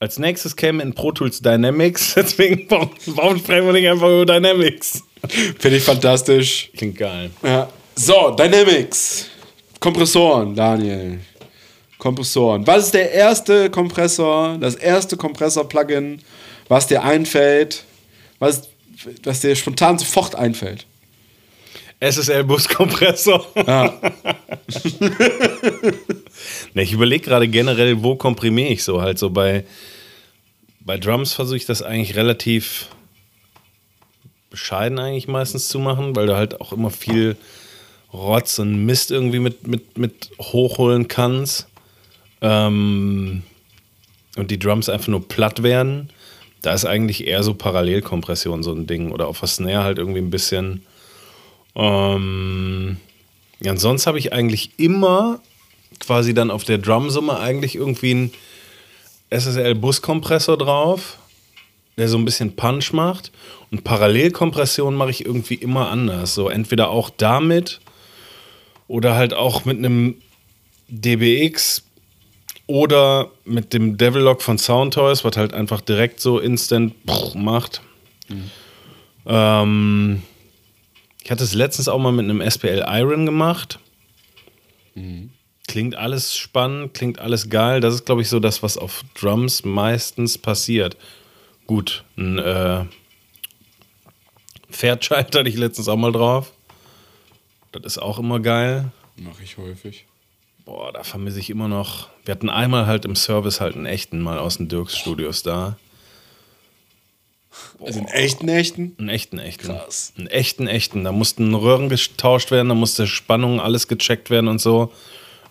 als nächstes käme in Pro Tools Dynamics. Deswegen, warum, warum sprechen wir nicht einfach über Dynamics? Finde ich fantastisch. Klingt geil. Ja. So, Dynamics. Kompressoren, Daniel. Kompressoren. Was ist der erste Kompressor, das erste Kompressor-Plugin, was dir einfällt, was, was dir spontan sofort einfällt? SSL-Buskompressor. ne, ich überlege gerade generell, wo komprimiere ich so halt so bei, bei Drums versuche ich das eigentlich relativ bescheiden eigentlich meistens zu machen, weil du halt auch immer viel Rotz und Mist irgendwie mit, mit, mit hochholen kannst. Ähm, und die Drums einfach nur platt werden. Da ist eigentlich eher so Parallelkompression so ein Ding. Oder auf der Snare halt irgendwie ein bisschen. Ähm, ja, und sonst habe ich eigentlich immer quasi dann auf der Drumsumme eigentlich irgendwie einen SSL-Buskompressor drauf, der so ein bisschen Punch macht. Und Parallelkompression mache ich irgendwie immer anders. So entweder auch damit oder halt auch mit einem DBX oder mit dem Devil Lock von Soundtoys, was halt einfach direkt so instant macht. Ähm, ich hatte es letztens auch mal mit einem SPL Iron gemacht. Klingt alles spannend, klingt alles geil. Das ist, glaube ich, so das, was auf Drums meistens passiert. Gut, ein äh, Fairchild hatte ich letztens auch mal drauf. Das ist auch immer geil. Mache ich häufig. Boah, da vermisse ich immer noch. Wir hatten einmal halt im Service halt einen echten mal aus den Dirks Studios da. Also einen echten, echten? Einen echten, echten. Krass. Einen echten, echten. Da mussten Röhren getauscht werden, da musste Spannung, alles gecheckt werden und so.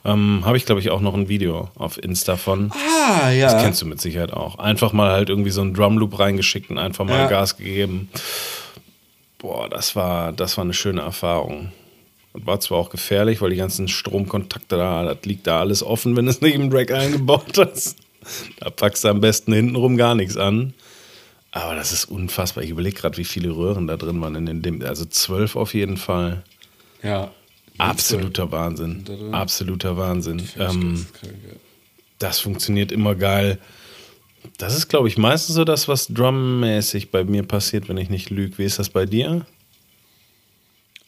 Ähm, Habe ich, glaube ich, auch noch ein Video auf Insta von. Ah, ja. Das kennst du mit Sicherheit auch. Einfach mal halt irgendwie so einen Drumloop reingeschickt und einfach mal Ja. Gas gegeben. Boah, das war, das war eine schöne Erfahrung. War zwar auch gefährlich, weil die ganzen Stromkontakte da, das liegt da alles offen, wenn du es nicht im Rack eingebaut hast. Da packst du am besten hintenrum gar nichts an. Aber das ist unfassbar. Ich überlege gerade, wie viele Röhren da drin waren in dem. Also zwölf auf jeden Fall. Ja. Absoluter Wahnsinn. Absoluter Wahnsinn. Ähm, das funktioniert immer geil. Das ist, glaube ich, meistens so das, was drummäßig bei mir passiert, wenn ich nicht lüge. Wie ist das bei dir?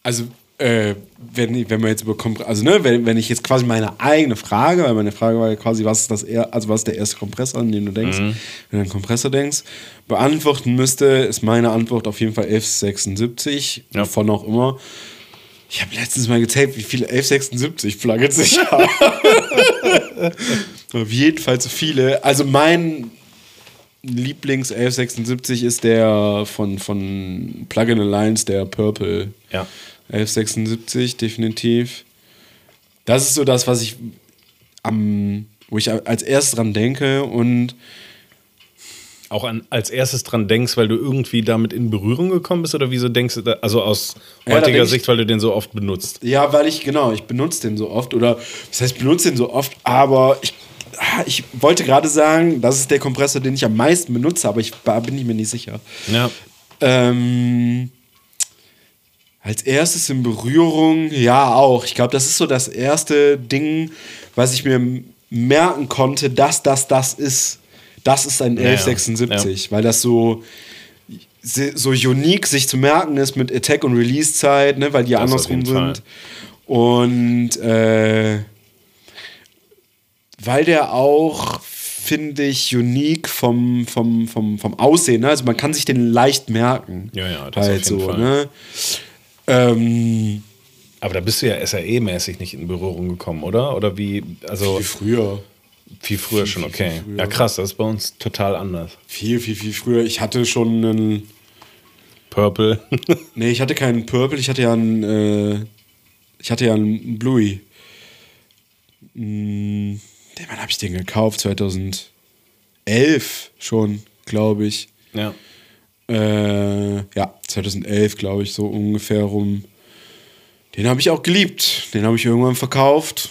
Also, äh, wenn, wenn man jetzt über also ne, wenn, wenn ich jetzt quasi meine eigene Frage, weil meine Frage war ja quasi, was ist das er, also was ist der erste Kompressor, an den du denkst, wenn du an Kompressor denkst, beantworten müsste, ist meine Antwort auf jeden Fall 1176, Ja. von auch immer. Ich habe letztens mal getaped, wie viele 1176 Plugins ich habe. auf jeden Fall zu viele. Also mein Lieblings 1176 ist der von, von Plugin Alliance, der Purple. Ja. 1176, definitiv. Das ist so das, was ich am, wo ich als erstes dran denke und Auch an, als erstes dran denkst, weil du irgendwie damit in Berührung gekommen bist? Oder wieso denkst du, da, also aus Ja, heutiger ich- Sicht, weil du den so oft benutzt? ja, weil ich, genau, ich benutze den so oft oder, was heißt, ich benutze den so oft, aber ich, ah, ich wollte gerade sagen, das ist der Kompressor, den ich am meisten benutze, aber ich da bin ich mir nicht sicher. Ja. Ähm, als erstes in Berührung, ja auch. Ich glaube, das ist so das erste Ding, was ich mir merken konnte, dass das das ist. Das ist ein Ja, ja. 1176, weil das so so unique sich zu merken ist mit Attack und Release Zeit, ne, weil die Das andersrum Fall. sind. Und äh, weil der auch finde ich unique vom, vom, vom, vom Aussehen, ne? also man kann sich den leicht merken. Ja, ja, das halt auf jeden so, Fall. ne? Ähm, Aber da bist du ja SAE-mäßig nicht in Berührung gekommen, oder? Oder wie, also viel früher. Viel früher schon, viel, viel okay. früher. Ja, krass, das ist bei uns total anders. Viel, viel, viel früher. Ich hatte schon einen. Purple. Nee, ich hatte keinen Purple, ich hatte ja einen. Äh, ich hatte ja einen Bluey. Hm, den- wann habe ich den gekauft? 2011 schon, glaube ich. ja. Äh, ja, 2011, glaube ich, so ungefähr rum. Den habe ich auch geliebt. Den habe ich irgendwann verkauft.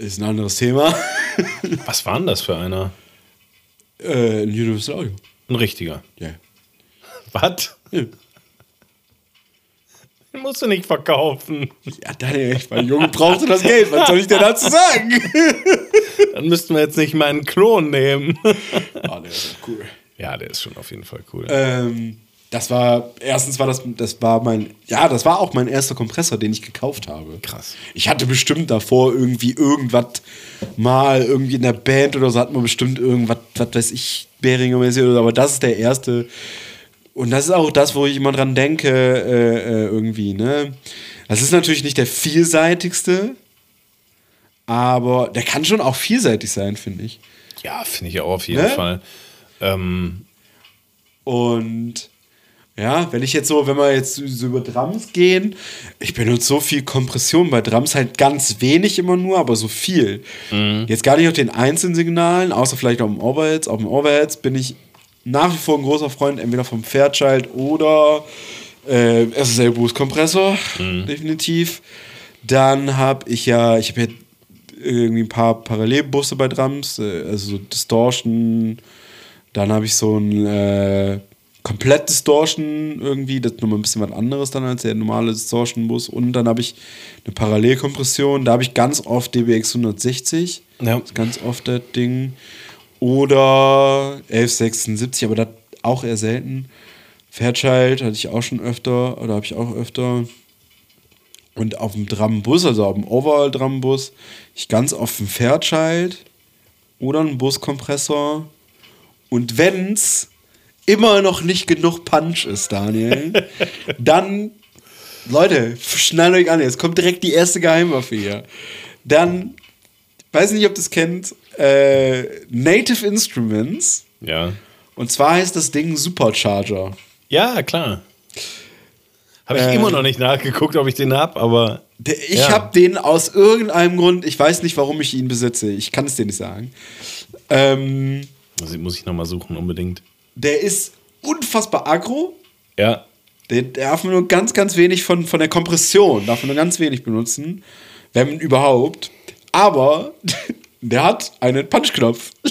Ist ein anderes Thema. Was war denn das für einer? äh, ein Universal Audio. Ein richtiger. Ja. Was? Ja. Den musst du nicht verkaufen. Ja, Daniel, ich war jung, brauchte das Geld. Was soll ich denn dazu sagen? Dann müssten wir jetzt nicht meinen Klon nehmen. Ah, der ist ja cool. Ja, der ist schon auf jeden Fall cool. Ähm, das war, erstens war das, das war mein, ja, das war auch mein erster Kompressor, den ich gekauft habe. Krass. Ich hatte bestimmt davor irgendwie irgendwas mal irgendwie in der Band oder so hat man bestimmt irgendwas, was weiß ich, Beringer mäßig oder so, aber das ist der erste. Und das ist auch das, wo ich immer dran denke, äh, äh, irgendwie, ne? Das ist natürlich nicht der vielseitigste, aber der kann schon auch vielseitig sein, finde ich. Ja, finde ich auch auf jeden Ne? Fall. Ähm, Und ja, wenn ich jetzt so, wenn wir jetzt so über Drums gehen, ich benutze so viel Kompression bei Drums, halt ganz wenig immer nur, aber so viel. Jetzt gar nicht auf den einzelnen Signalen, außer vielleicht auf dem Overheads. Auf dem Overheads bin ich nach wie vor ein großer Freund, entweder vom Fairchild oder äh, SSL Boost Kompressor, definitiv. Dann habe ich ja, ich habe ja irgendwie ein paar Parallelbusse bei Drums, äh, also so Distortion. Dann habe ich so ein äh, komplett Distortion irgendwie, das ist nochmal ein bisschen was anderes dann als der normale Distortion-Bus. Und dann habe ich eine Parallelkompression, da habe ich ganz oft DBX 160. Ja. Das ist ganz oft das Ding. Oder 1176, aber das auch eher selten. Fairchild hatte ich auch schon öfter, oder habe ich auch öfter. Und auf dem Drambus, also auf dem Overall-Drambus, ich ganz oft einen Fairchild oder einen Buskompressor. Und wenn's immer noch nicht genug Punch ist, Daniel, dann, Leute, schnallt euch an, jetzt kommt direkt die erste Geheimwaffe hier. Dann, weiß nicht, ob das kennt, äh, Native Instruments. Ja. Und zwar heißt das Ding Supercharger. Ja, klar. Habe ich Äh. immer noch nicht nachgeguckt, ob ich den habe, aber. Der, ich Ja. habe den aus irgendeinem Grund, ich weiß nicht, warum ich ihn besitze, ich kann es dir nicht sagen. Ähm, Das muss ich nochmal suchen, unbedingt. Der ist unfassbar aggro. Ja. Der darf man nur ganz, ganz wenig von, von der Kompression, darf man nur ganz wenig benutzen, wenn überhaupt. Aber der hat einen Punchknopf.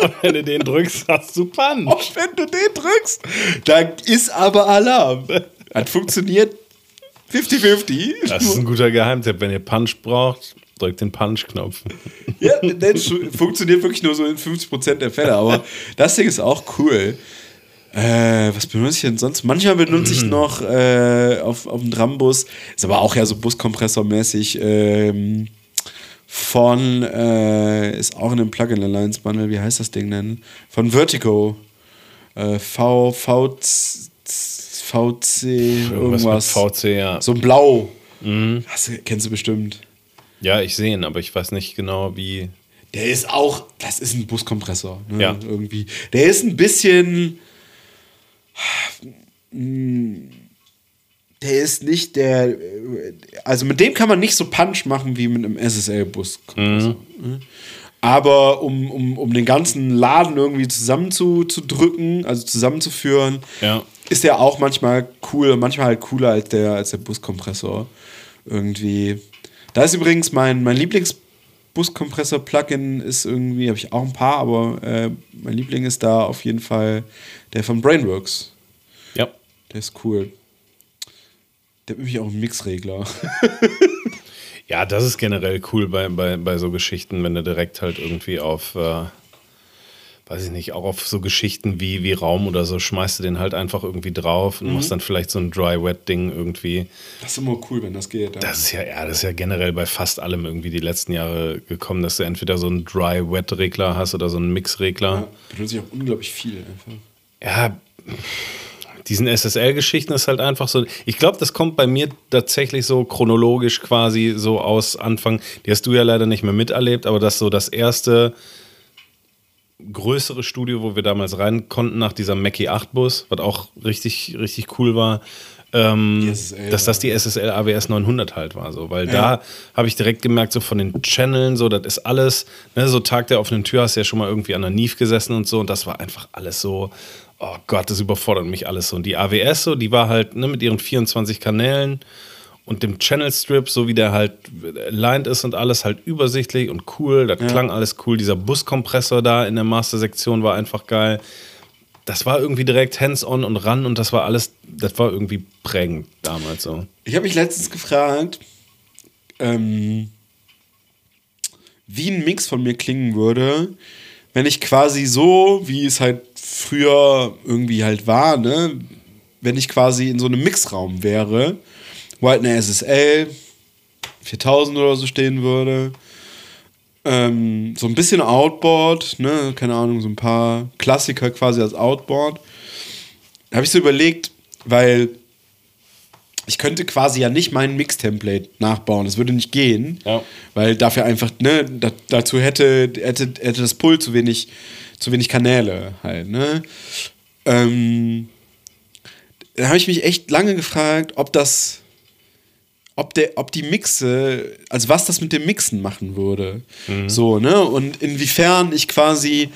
Und wenn du den drückst, hast du Punch. Und wenn du den drückst, dann ist aber Alarm. Hat funktioniert 50-50. Das ist ein guter Geheimtipp. Wenn ihr Punch braucht, drückt den Punch-Knopf. Ja, das funktioniert wirklich nur so in 50% der Fälle, aber das Ding ist auch cool. Äh, was benutze ich denn sonst? Manchmal benutze ich noch äh, auf, auf dem Drambus, ist aber auch ja so Buskompressormäßig, ähm, von, äh, ist auch in einem Plugin Alliance Bundle, wie heißt das Ding denn? Von Vertigo. Äh, v, v, VC, irgendwas. VC, ja. So ein Blau. Hast du, kennst du bestimmt. Ja, ich sehe ihn, aber ich weiß nicht genau, wie. Der ist auch, das ist ein Buskompressor. Ne? Ja. Irgendwie. Der ist ein bisschen. Der ist nicht der. Also mit dem kann man nicht so Punch machen wie mit einem SSL-Buskompressor. ne? Aber um, um, um den ganzen Laden irgendwie zusammenzudrücken, also zusammenzuführen, Ja. ist der auch manchmal cool, manchmal halt cooler als der, als der Buskompressor. Irgendwie. Da ist übrigens mein, mein Lieblings-Buskompressor-Plugin ist irgendwie, habe ich auch ein paar, aber äh, mein Liebling ist da auf jeden Fall der von Brainworks. Ja. Der ist cool. Der hat nämlich auch einen Mixregler. Ja, das ist generell cool bei, bei, bei so Geschichten, wenn du direkt halt irgendwie auf, äh, weiß ich nicht, auch auf so Geschichten wie, wie Raum oder so, schmeißt du den halt einfach irgendwie drauf und Mhm. machst dann vielleicht so ein Dry-Wet-Ding irgendwie. Das ist immer cool, wenn das geht. Ja. Das ist ja, ja, das ist ja generell bei fast allem irgendwie die letzten Jahre gekommen, dass du entweder so einen Dry-Wet-Regler hast oder so einen Mix-Regler. ja, benutze ich auch unglaublich viel einfach. Ja, diesen SSL-Geschichten ist halt einfach so. Ich glaube, das kommt bei mir tatsächlich so chronologisch quasi so aus Anfang. Die hast du ja leider nicht mehr miterlebt, aber das so das erste größere Studio, wo wir damals rein konnten nach dieser Mackie 8 Bus, was auch richtig, richtig cool war. Ähm, SSL dass das die SSL AWS 900 halt war, so, weil da habe ich direkt gemerkt, so von den Channeln, so, das ist alles, ne, so Tag der offenen Tür hast du ja schon mal irgendwie an der Neve gesessen und so, und das war einfach alles so, oh Gott, das überfordert mich alles. So. Und die AWS, so, die war halt ne, mit ihren 24 Kanälen und dem Channel Strip, so wie der halt lined ist und alles halt übersichtlich und cool, das klang alles cool. Dieser Buskompressor da in der Master-Sektion war einfach geil. Das war irgendwie direkt hands-on und ran und das war alles, das war irgendwie prägend damals so. Ich habe mich letztens gefragt, ähm, wie ein Mix von mir klingen würde, wenn ich quasi so, wie es halt früher irgendwie halt war, ne, wenn ich quasi in so einem Mixraum wäre, wo halt eine SSL 4000 oder so stehen würde, ähm, so ein bisschen Outboard, ne, keine Ahnung, so ein paar Klassiker quasi als Outboard. Da habe ich so überlegt, weil ich könnte quasi ja nicht mein Mix-Template nachbauen. Das würde nicht gehen, Ja. weil dafür einfach, ne, da, dazu hätte, hätte, hätte das Pult zu wenig, zu wenig Kanäle halt, ne. Ähm, da habe ich mich echt lange gefragt, ob das, ob der, ob die Mixe, also was das mit dem Mixen machen würde. So, ne? Und inwiefern ich quasi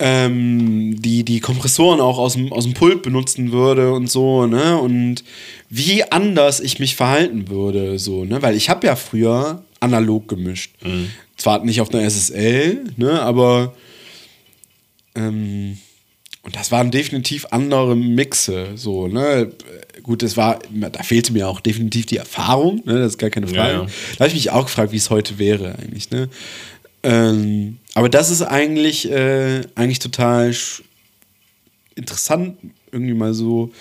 ähm, die, die Kompressoren auch aus dem, aus dem Pult benutzen würde und so, ne? Und wie anders ich mich verhalten würde, so, ne? Weil ich habe ja früher analog gemischt. Zwar nicht auf einer SSL, ne? Aber ähm, und das waren definitiv andere Mixe, so, ne? Gut, das war, da fehlte mir auch definitiv die Erfahrung, ne? Das ist gar keine Frage. Ja, ja. Da habe ich mich auch gefragt, wie es heute wäre, eigentlich, ne? Ähm, aber das ist eigentlich, äh, eigentlich total interessant, irgendwie mal so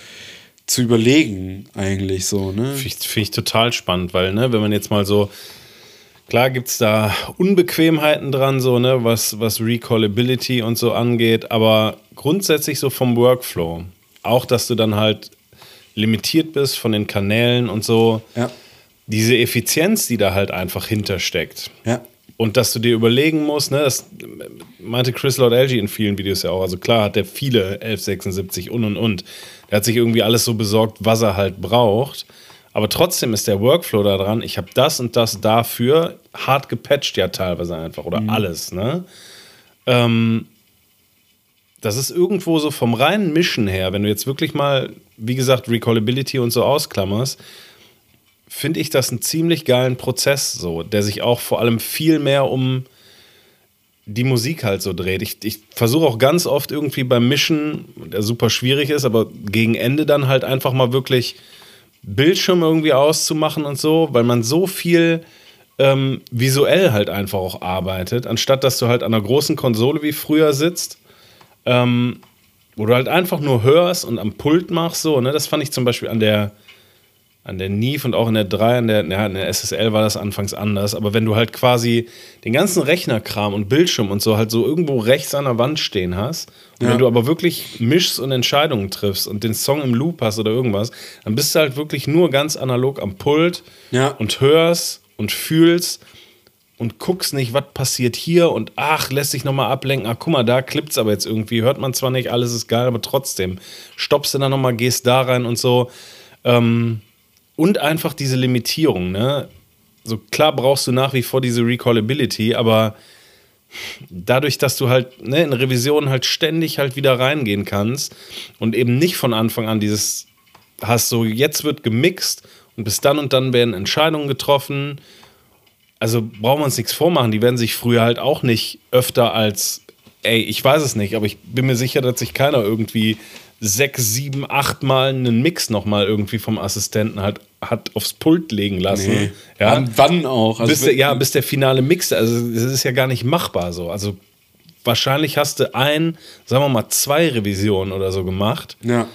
zu überlegen, eigentlich so, ne? Finde ich, find ich total spannend, weil, ne, wenn man jetzt mal so, klar gibt es da Unbequemheiten dran, so, ne, was, was Recallability und so angeht, aber grundsätzlich so vom Workflow. Auch, dass du dann halt limitiert bist von den Kanälen und so. Ja. Diese Effizienz, die da halt einfach hintersteckt. Ja. Und dass du dir überlegen musst, ne, das meinte Chris Lord Algie in vielen Videos ja auch. Also klar hat der viele 1176 und und und. Der hat sich irgendwie alles so besorgt, was er halt braucht. Aber trotzdem ist der Workflow da dran. Ich habe das und das dafür hart gepatcht ja teilweise einfach oder alles. Ne? Ähm, das ist irgendwo so vom reinen Mischen her, wenn du jetzt wirklich mal, wie gesagt, Recallability und so ausklammerst, finde ich das einen ziemlich geilen Prozess, so, der sich auch vor allem viel mehr um die Musik halt so dreht. Ich, ich versuche auch ganz oft irgendwie beim Mischen, der super schwierig ist, aber gegen Ende dann halt einfach mal wirklich Bildschirm irgendwie auszumachen und so, weil man so viel ähm, visuell halt einfach auch arbeitet, anstatt dass du halt an einer großen Konsole wie früher sitzt, ähm, wo du halt einfach nur hörst und am Pult machst, so, ne? Das fand ich zum Beispiel an der an der Neve und auch in der 3, in der, ja, in der SSL war das anfangs anders, aber wenn du halt quasi den ganzen Rechnerkram und Bildschirm und so halt so irgendwo rechts an der Wand stehen hast, und Ja. wenn du aber wirklich mischst und Entscheidungen triffst und den Song im Loop hast oder irgendwas, dann bist du halt wirklich nur ganz analog am Pult Ja. und hörst und fühlst und guckst nicht, was passiert hier und ach, lässt sich nochmal ablenken, ach guck mal, da klippt's aber jetzt irgendwie, hört man zwar nicht, alles ist geil, aber trotzdem, stoppst du dann nochmal, gehst da rein und so. Ähm, und einfach diese Limitierung, ne? So klar brauchst du nach wie vor diese Recallability, aber dadurch, dass du halt ne, in Revisionen halt ständig halt wieder reingehen kannst und eben nicht von Anfang an dieses hast so, jetzt wird gemixt und bis dann und dann werden Entscheidungen getroffen. Also brauchen wir uns nichts vormachen, die werden sich früher halt auch nicht öfter als, ey, ich weiß es nicht, aber ich bin mir sicher, dass sich keiner irgendwie sechs, sieben, acht Mal einen Mix nochmal irgendwie vom Assistenten halt hat aufs Pult legen lassen. Nee. Ja, Wann, auch? Also bis der, ja, bis der finale Mix, also das ist ja gar nicht machbar so. Also wahrscheinlich hast du ein, sagen wir mal, zwei Revisionen oder so gemacht. ja.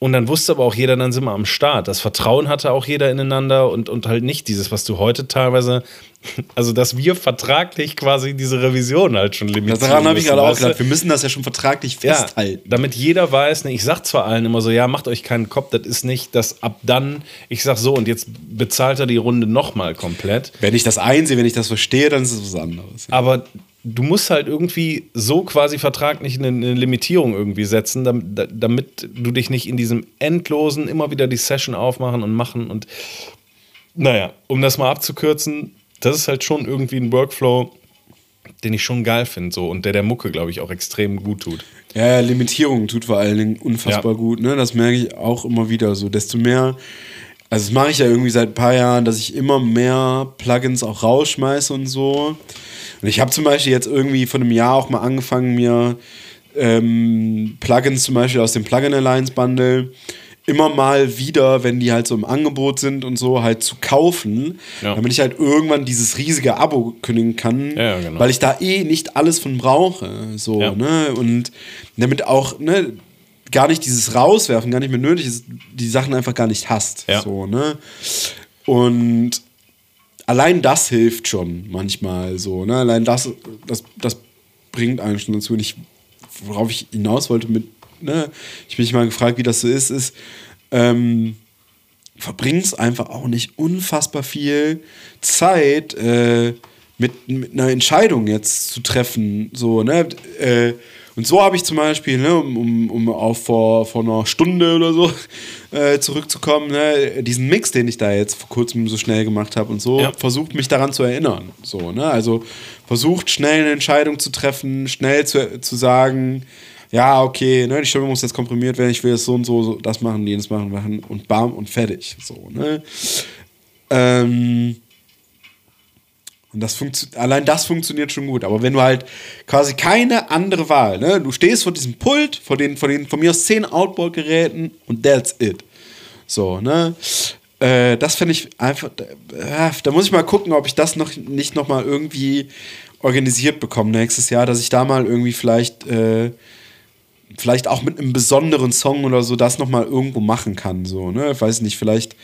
Und dann wusste aber auch jeder, dann sind wir am Start. Das Vertrauen hatte auch jeder ineinander und, und halt nicht dieses, was du heute teilweise, also dass wir vertraglich quasi diese Revision halt schon limitieren. Daran habe ich gerade auch gedacht. Wir müssen das ja schon vertraglich Ja, festhalten. damit jeder weiß, ne, ich sag zwar allen immer so, ja, macht euch keinen Kopf, das ist nicht, dass ab dann, ich sag so, und jetzt bezahlt er die Runde nochmal komplett. Wenn ich das einsehe, wenn ich das verstehe, dann ist es was anderes. Aber du musst halt irgendwie so quasi vertraglich eine, eine Limitierung irgendwie setzen, damit, damit du dich nicht in diesem endlosen immer wieder die Session aufmachen und machen und naja, um das mal abzukürzen, das ist halt schon irgendwie ein Workflow, den ich schon geil finde so und der der Mucke, glaube ich, auch extrem gut tut. Ja, ja, Limitierung tut vor allen Dingen unfassbar Ja. gut. Ne? Das merke ich auch immer wieder so. Desto mehr, also das mache ich ja irgendwie seit ein paar Jahren, dass ich immer mehr Plugins auch rausschmeiße und so. Und ich habe zum Beispiel jetzt irgendwie vor einem Jahr auch mal angefangen, mir ähm, Plugins zum Beispiel aus dem Plugin Alliance Bundle immer mal wieder, wenn die halt so im Angebot sind und so, halt zu kaufen, Ja. damit ich halt irgendwann dieses riesige Abo kündigen kann, ja, genau. weil ich da eh nicht alles von brauche. So, Ja. ne? Und damit auch, ne, gar nicht dieses Rauswerfen, gar nicht mehr nötig ist, die Sachen einfach gar nicht hast. Ja. So, ne? Und allein das hilft schon manchmal so, ne? Allein das, das, das bringt einen schon dazu. Und ich, worauf ich hinaus wollte mit, ne, ich mich mal gefragt, wie das so ist, ist, ähm, verbringst einfach auch nicht unfassbar viel Zeit äh, mit, mit einer Entscheidung jetzt zu treffen. So, ne? Äh, und so habe ich zum Beispiel, ne, um, um, auf vor, vor einer Stunde oder so äh, zurückzukommen, ne, diesen Mix, den ich da jetzt vor kurzem so schnell gemacht habe und so, Ja. versucht mich daran zu erinnern. So, ne? Also versucht schnell eine Entscheidung zu treffen, schnell zu, zu sagen, ja, okay, ne, die Stimme muss jetzt komprimiert werden, ich will jetzt so und so, so das machen, jenes machen, machen und bam und fertig. So, ne? Ähm, und das allein das funktioniert schon gut. Aber wenn du halt quasi keine andere Wahl, ne? Du stehst vor diesem Pult, vor den, vor den von mir aus zehn Outboard-Geräten und that's it. So, ne? Äh, das finde ich einfach. Äh, da muss ich mal gucken, ob ich das noch nicht noch mal irgendwie organisiert bekomme nächstes Jahr, dass ich da mal irgendwie vielleicht äh, vielleicht auch mit einem besonderen Song oder so das nochmal irgendwo machen kann. So, ne? Ich weiß nicht, vielleicht.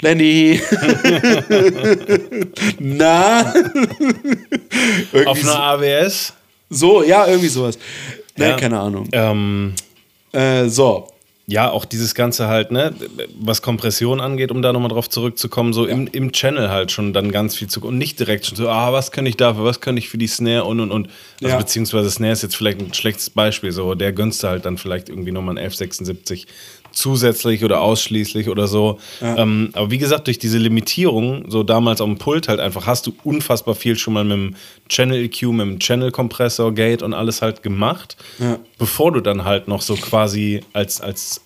Lenny! Na? Auf einer AWS? So, ja, irgendwie sowas. Ne, Ja. keine Ahnung. Ähm, Äh, so. ja, auch dieses Ganze halt, ne, was Kompression angeht, um da nochmal drauf zurückzukommen, so im, im Channel halt schon dann ganz viel zu und nicht direkt schon so, ah, was kann ich dafür, was kann ich für die Snare und und und. Also Ja. beziehungsweise Snare ist jetzt vielleicht ein schlechtes Beispiel, so der gönnst du halt dann vielleicht irgendwie nochmal ein 1176 zusätzlich oder ausschließlich oder so. Ähm, aber wie gesagt, durch diese Limitierung, so damals auf dem Pult halt einfach, hast du unfassbar viel schon mal mit dem Channel EQ, mit dem Channel Kompressor, Gate und alles halt gemacht, Ja. bevor du dann halt noch so quasi als, als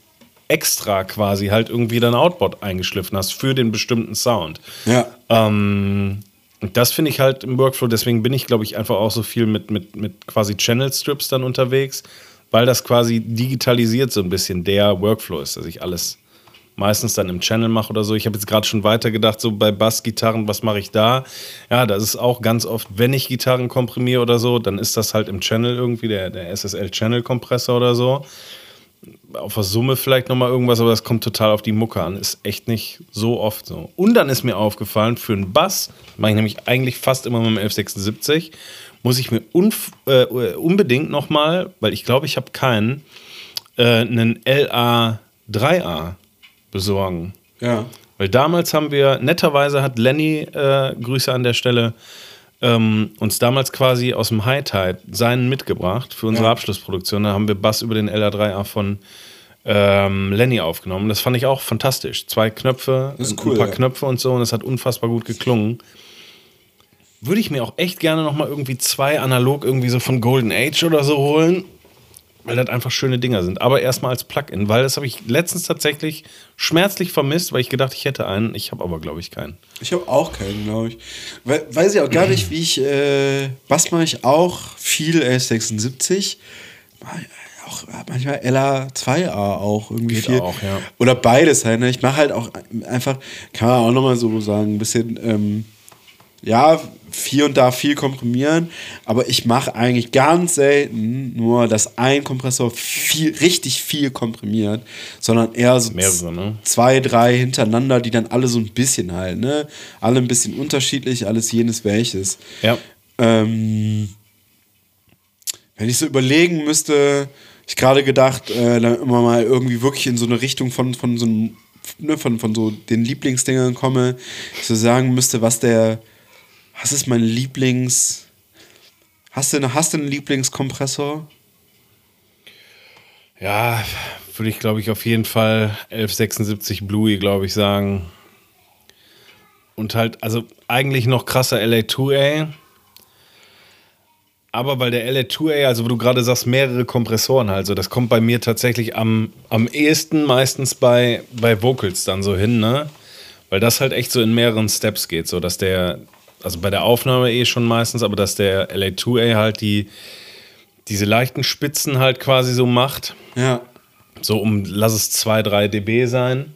extra quasi halt irgendwie dein Outboard eingeschliffen hast für den bestimmten Sound. Ja. Ähm, und das finde ich halt im Workflow, deswegen bin ich, glaube ich, einfach auch so viel mit, mit, mit quasi Channel Strips dann unterwegs, weil das quasi digitalisiert so ein bisschen der Workflow ist, dass ich alles meistens dann im Channel mache oder so. Ich habe jetzt gerade schon weitergedacht, so bei Bassgitarren, was mache ich da? Ja, das ist auch ganz oft, wenn ich Gitarren komprimiere oder so, dann ist das halt im Channel irgendwie, der, der SSL Channel Kompressor oder so auf der Summe vielleicht nochmal irgendwas, aber das kommt total auf die Mucke an. Ist echt nicht so oft so. Und dann ist mir aufgefallen, für einen Bass, mache ich nämlich eigentlich fast immer mit dem 1176, muss ich mir äh, unbedingt nochmal, weil ich glaube, ich habe keinen, äh, einen LA3A besorgen. Ja. Weil damals haben wir, netterweise hat Lenny, äh, Grüße an der Stelle, ähm, uns damals quasi aus dem High Tide seinen mitgebracht für unsere Ja. Abschlussproduktion. Da haben wir Bass über den LA3A von ähm, Lenny aufgenommen. Das fand ich auch fantastisch. Zwei Knöpfe, ist ein cool, paar ja. Knöpfe und so und es hat unfassbar gut geklungen. Würde ich mir auch echt gerne nochmal irgendwie zwei analog irgendwie so von Golden Age oder so holen, weil das einfach schöne Dinger sind. Aber erstmal als Plugin, weil das habe ich letztens tatsächlich schmerzlich vermisst, weil ich gedacht, ich hätte einen. Ich habe aber, glaube ich, keinen. Ich habe auch keinen, glaube ich. We weiß ich auch gar nicht, wie ich. Äh, was mache ich auch? Viel L76. Mach ich Auch manchmal LA2A auch irgendwie Geht viel. auch, ja. Oder beides halt. Ne? Ich mache halt auch einfach, kann man auch nochmal so sagen, ein bisschen. Ähm, ja, hier und da viel komprimieren, aber ich mache eigentlich ganz selten nur, dass ein Kompressor viel, richtig viel komprimiert, sondern eher so Mehrere, ne? zwei, drei hintereinander, die dann alle so ein bisschen halt, ne? Alle ein bisschen unterschiedlich, alles jenes welches. Ja. Ähm, wenn ich so überlegen müsste, ich gerade gedacht, äh, dann immer mal irgendwie wirklich in so eine Richtung von, von so einem, ne, von, von so den Lieblingsdingern komme, ich so sagen müsste, was der, was ist mein Lieblings, hast du, hast du einen Lieblingskompressor? Ja, würde ich, glaube ich, auf jeden Fall 1176 Bluey, glaube ich, sagen. Und halt, also eigentlich noch krasser LA2A. Aber weil der LA2A, also wo du gerade sagst, mehrere Kompressoren halt, so, das kommt bei mir tatsächlich am, am ehesten meistens bei, bei Vocals dann so hin, ne? Weil das halt echt so in mehreren Steps geht, so dass der, also bei der Aufnahme eh schon meistens, aber dass der LA2A halt die, diese leichten Spitzen halt quasi so macht. Ja. So um, lass es 2, 3 dB sein.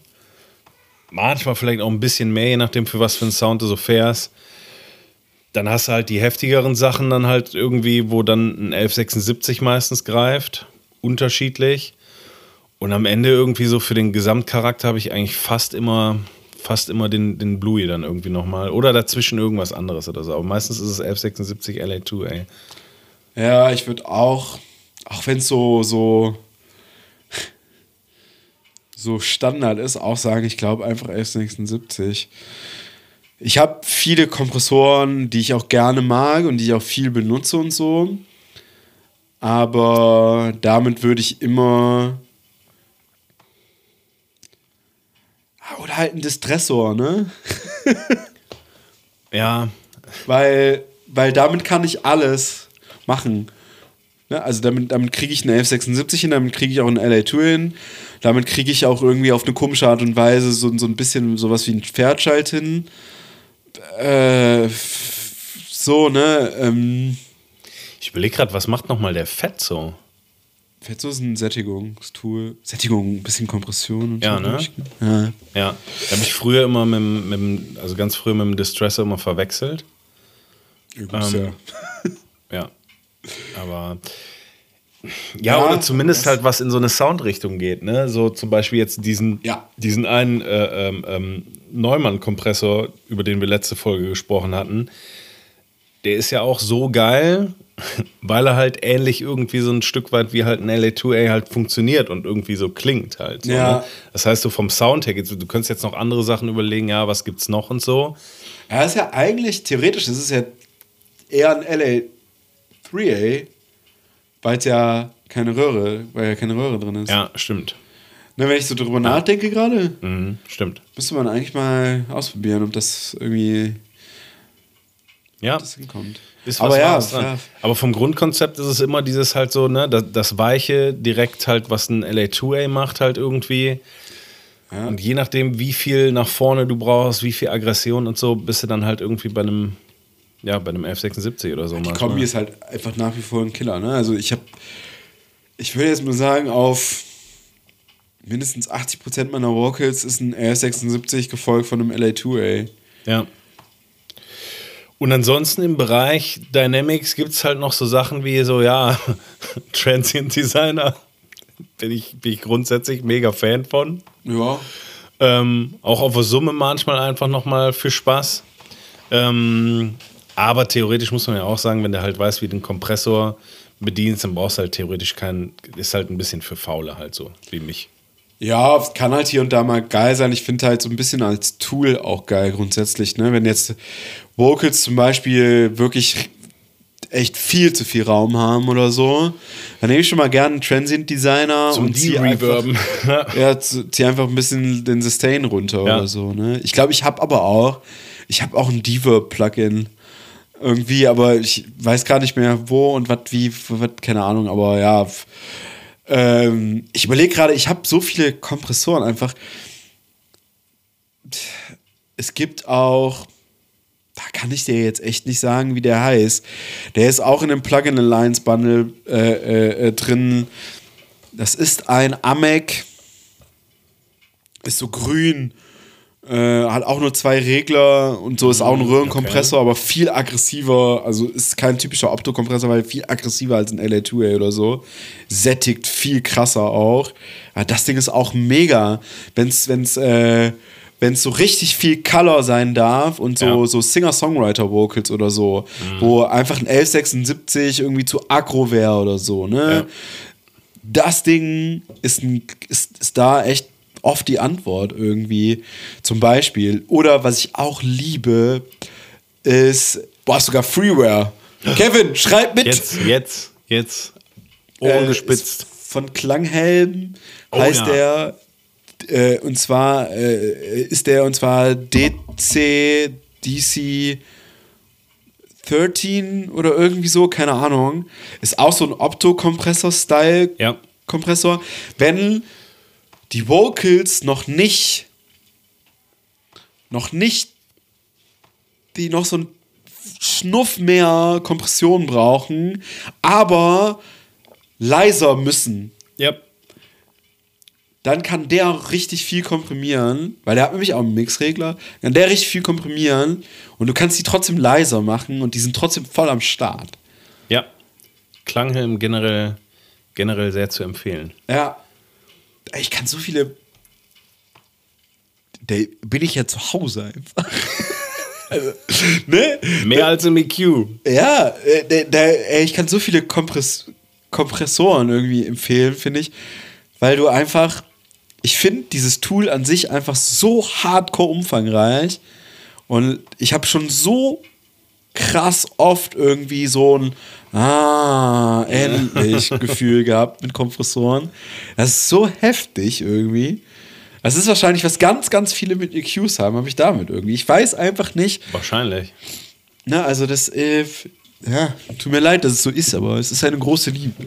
Manchmal vielleicht auch ein bisschen mehr, je nachdem, für was für einen Sound du so fährst. Dann hast du halt die heftigeren Sachen dann halt irgendwie, wo dann ein 1176 meistens greift. Unterschiedlich. Und am Ende irgendwie so für den Gesamtcharakter habe ich eigentlich fast immer, fast immer den, den Bluey dann irgendwie nochmal. Oder dazwischen irgendwas anderes oder so. Aber meistens ist es 1176 LA2, ey. Ja, ich würde auch, auch wenn es so, so, so Standard ist, auch sagen, ich glaube einfach 1176. Ich habe viele Kompressoren, die ich auch gerne mag und die ich auch viel benutze und so. Aber damit würde ich immer. Ah, Oder halt ein Distressor, ne? Ja, Weil, weil damit kann ich alles machen. Ne? Also damit, damit kriege ich eine F76 hin, damit kriege ich auch einen LA2 hin, damit kriege ich auch irgendwie auf eine komische Art und Weise so, so ein bisschen sowas wie ein Pferdschalt hin. Äh, so, ne? Ähm, ich überlege gerade, was macht nochmal der Fett so? Fett so ist ein Sättigungstool. Sättigung, ein bisschen Kompression und Ja, so. ne? Ja. Ja, da habe ich früher immer mit, dem- also ganz früher mit dem Distressor immer verwechselt. Übrigens, Ähm, ja. Ja. Aber Ja, Ja, oder zumindest halt was in so eine Soundrichtung geht, ne? So zum Beispiel jetzt diesen, Ja. diesen einen äh, ähm, ähm, Neumann-Kompressor, über den wir letzte Folge gesprochen hatten. Der ist ja auch so geil, weil er halt ähnlich irgendwie so ein Stück weit wie halt ein LA2A halt funktioniert und irgendwie so klingt halt. So, Ja. ne? Das heißt, so vom Sound her, du könntest jetzt noch andere Sachen überlegen, ja, was gibt's noch und so. Ja, ist ja eigentlich, theoretisch, das ist ja eher ein LA3A, weil es ja keine Röhre, weil ja keine Röhre drin ist. Ja, stimmt. Ne, wenn ich so drüber nachdenke gerade, Mhm, stimmt. müsste man eigentlich mal ausprobieren, ob das irgendwie Ja. das hinkommt. Ist Aber was ja, Wahres dran. ja. Aber vom Grundkonzept ist es immer dieses halt so, ne, das, das Weiche direkt halt, was ein LA2A macht, halt irgendwie. Und je nachdem, wie viel nach vorne du brauchst, wie viel Aggression und so, bist du dann halt irgendwie bei einem, ja, bei einem 1176 oder so. Die manchmal. Kombi ist halt einfach nach wie vor ein Killer. Ne? Also ich habe, ich würde jetzt mal sagen, auf mindestens 80% meiner Vocals ist ein R76 gefolgt von einem LA2A. Ja. Und ansonsten im Bereich Dynamics gibt es halt noch so Sachen wie so, ja, Transient Designer. Bin ich, bin ich grundsätzlich mega Fan von. Ja. Ähm, auch auf der Summe manchmal einfach nochmal für Spaß. Ähm, aber theoretisch muss man ja auch sagen, wenn du halt weißt, wie du den Kompressor bedienst, dann brauchst du halt theoretisch keinen, ist halt ein bisschen für Faule halt so, wie mich. Ja, es kann halt hier und da mal geil sein. Ich finde halt so ein bisschen als Tool auch geil grundsätzlich. Ne? Wenn jetzt Vocals zum Beispiel wirklich echt viel zu viel Raum haben oder so, dann nehme ich schon mal gerne einen Transient Designer Zum und ziehe einfach, ja, zieh einfach ein bisschen den Sustain runter Ja. oder so. Ne? Ich glaube, ich habe aber auch, ich habe auch ein Deverb-Plugin irgendwie, aber ich weiß gar nicht mehr wo und was wie, was, keine Ahnung, aber ja. Ähm, ich überlege gerade, ich habe so viele Kompressoren einfach. Es gibt auch, da kann ich dir jetzt echt nicht sagen, wie der heißt. Der ist auch in dem Plugin Alliance Bundle äh, äh, äh, drin. Das ist ein Amec, ist so grün, äh, hat auch nur zwei Regler und so ist auch ein Röhrenkompressor, aber viel aggressiver. Also ist kein typischer Optokompressor, weil viel aggressiver als ein LA2A oder so. Sättigt viel krasser auch. Ja, das Ding ist auch mega. Wenn's, wenn's, äh, wenn es so richtig viel Color sein darf und so, Ja. so Singer-Songwriter-Vocals oder so, wo einfach ein 1176 irgendwie zu aggro wäre oder so, ne? Ja. Das Ding ist, ein, ist, ist da echt oft die Antwort irgendwie. Zum Beispiel. Oder was ich auch liebe, ist, boah, sogar Freeware. Kevin, schreib mit! Jetzt, jetzt, jetzt. Äh, Ohren ist gespitzt. Von Klanghelm Oh, heißt ja. der, äh, und zwar äh, ist der, und zwar DC, DC 13 oder irgendwie so, keine Ahnung. Ist auch so ein Optokompressor-Style Ja. Kompressor. Wenn die Vocals noch nicht, noch nicht, die noch so ein Schnuff mehr Kompression brauchen, aber leiser müssen, Ja. dann kann der richtig viel komprimieren, weil der hat nämlich auch einen Mixregler, kann der richtig viel komprimieren und du kannst die trotzdem leiser machen und die sind trotzdem voll am Start. Ja. Klanghelm generell, generell sehr zu empfehlen. Ja. Ich kann so viele. Da bin ich ja zu Hause einfach. also, ne? Mehr als im EQ. Ja, äh, da, da, ey, ich kann so viele Kompress Kompressoren irgendwie empfehlen, finde ich. Weil du einfach. Ich finde dieses Tool an sich einfach so hardcore umfangreich. Und ich habe schon so krass oft irgendwie so ein Ah, endlich Gefühl gehabt mit Kompressoren. Das ist so heftig irgendwie. Das ist wahrscheinlich, was ganz, ganz viele mit EQs haben, habe ich damit irgendwie. Ich weiß einfach nicht, Wahrscheinlich. na, also das, äh, ja, tut mir leid, dass es so ist, aber es ist eine große Liebe.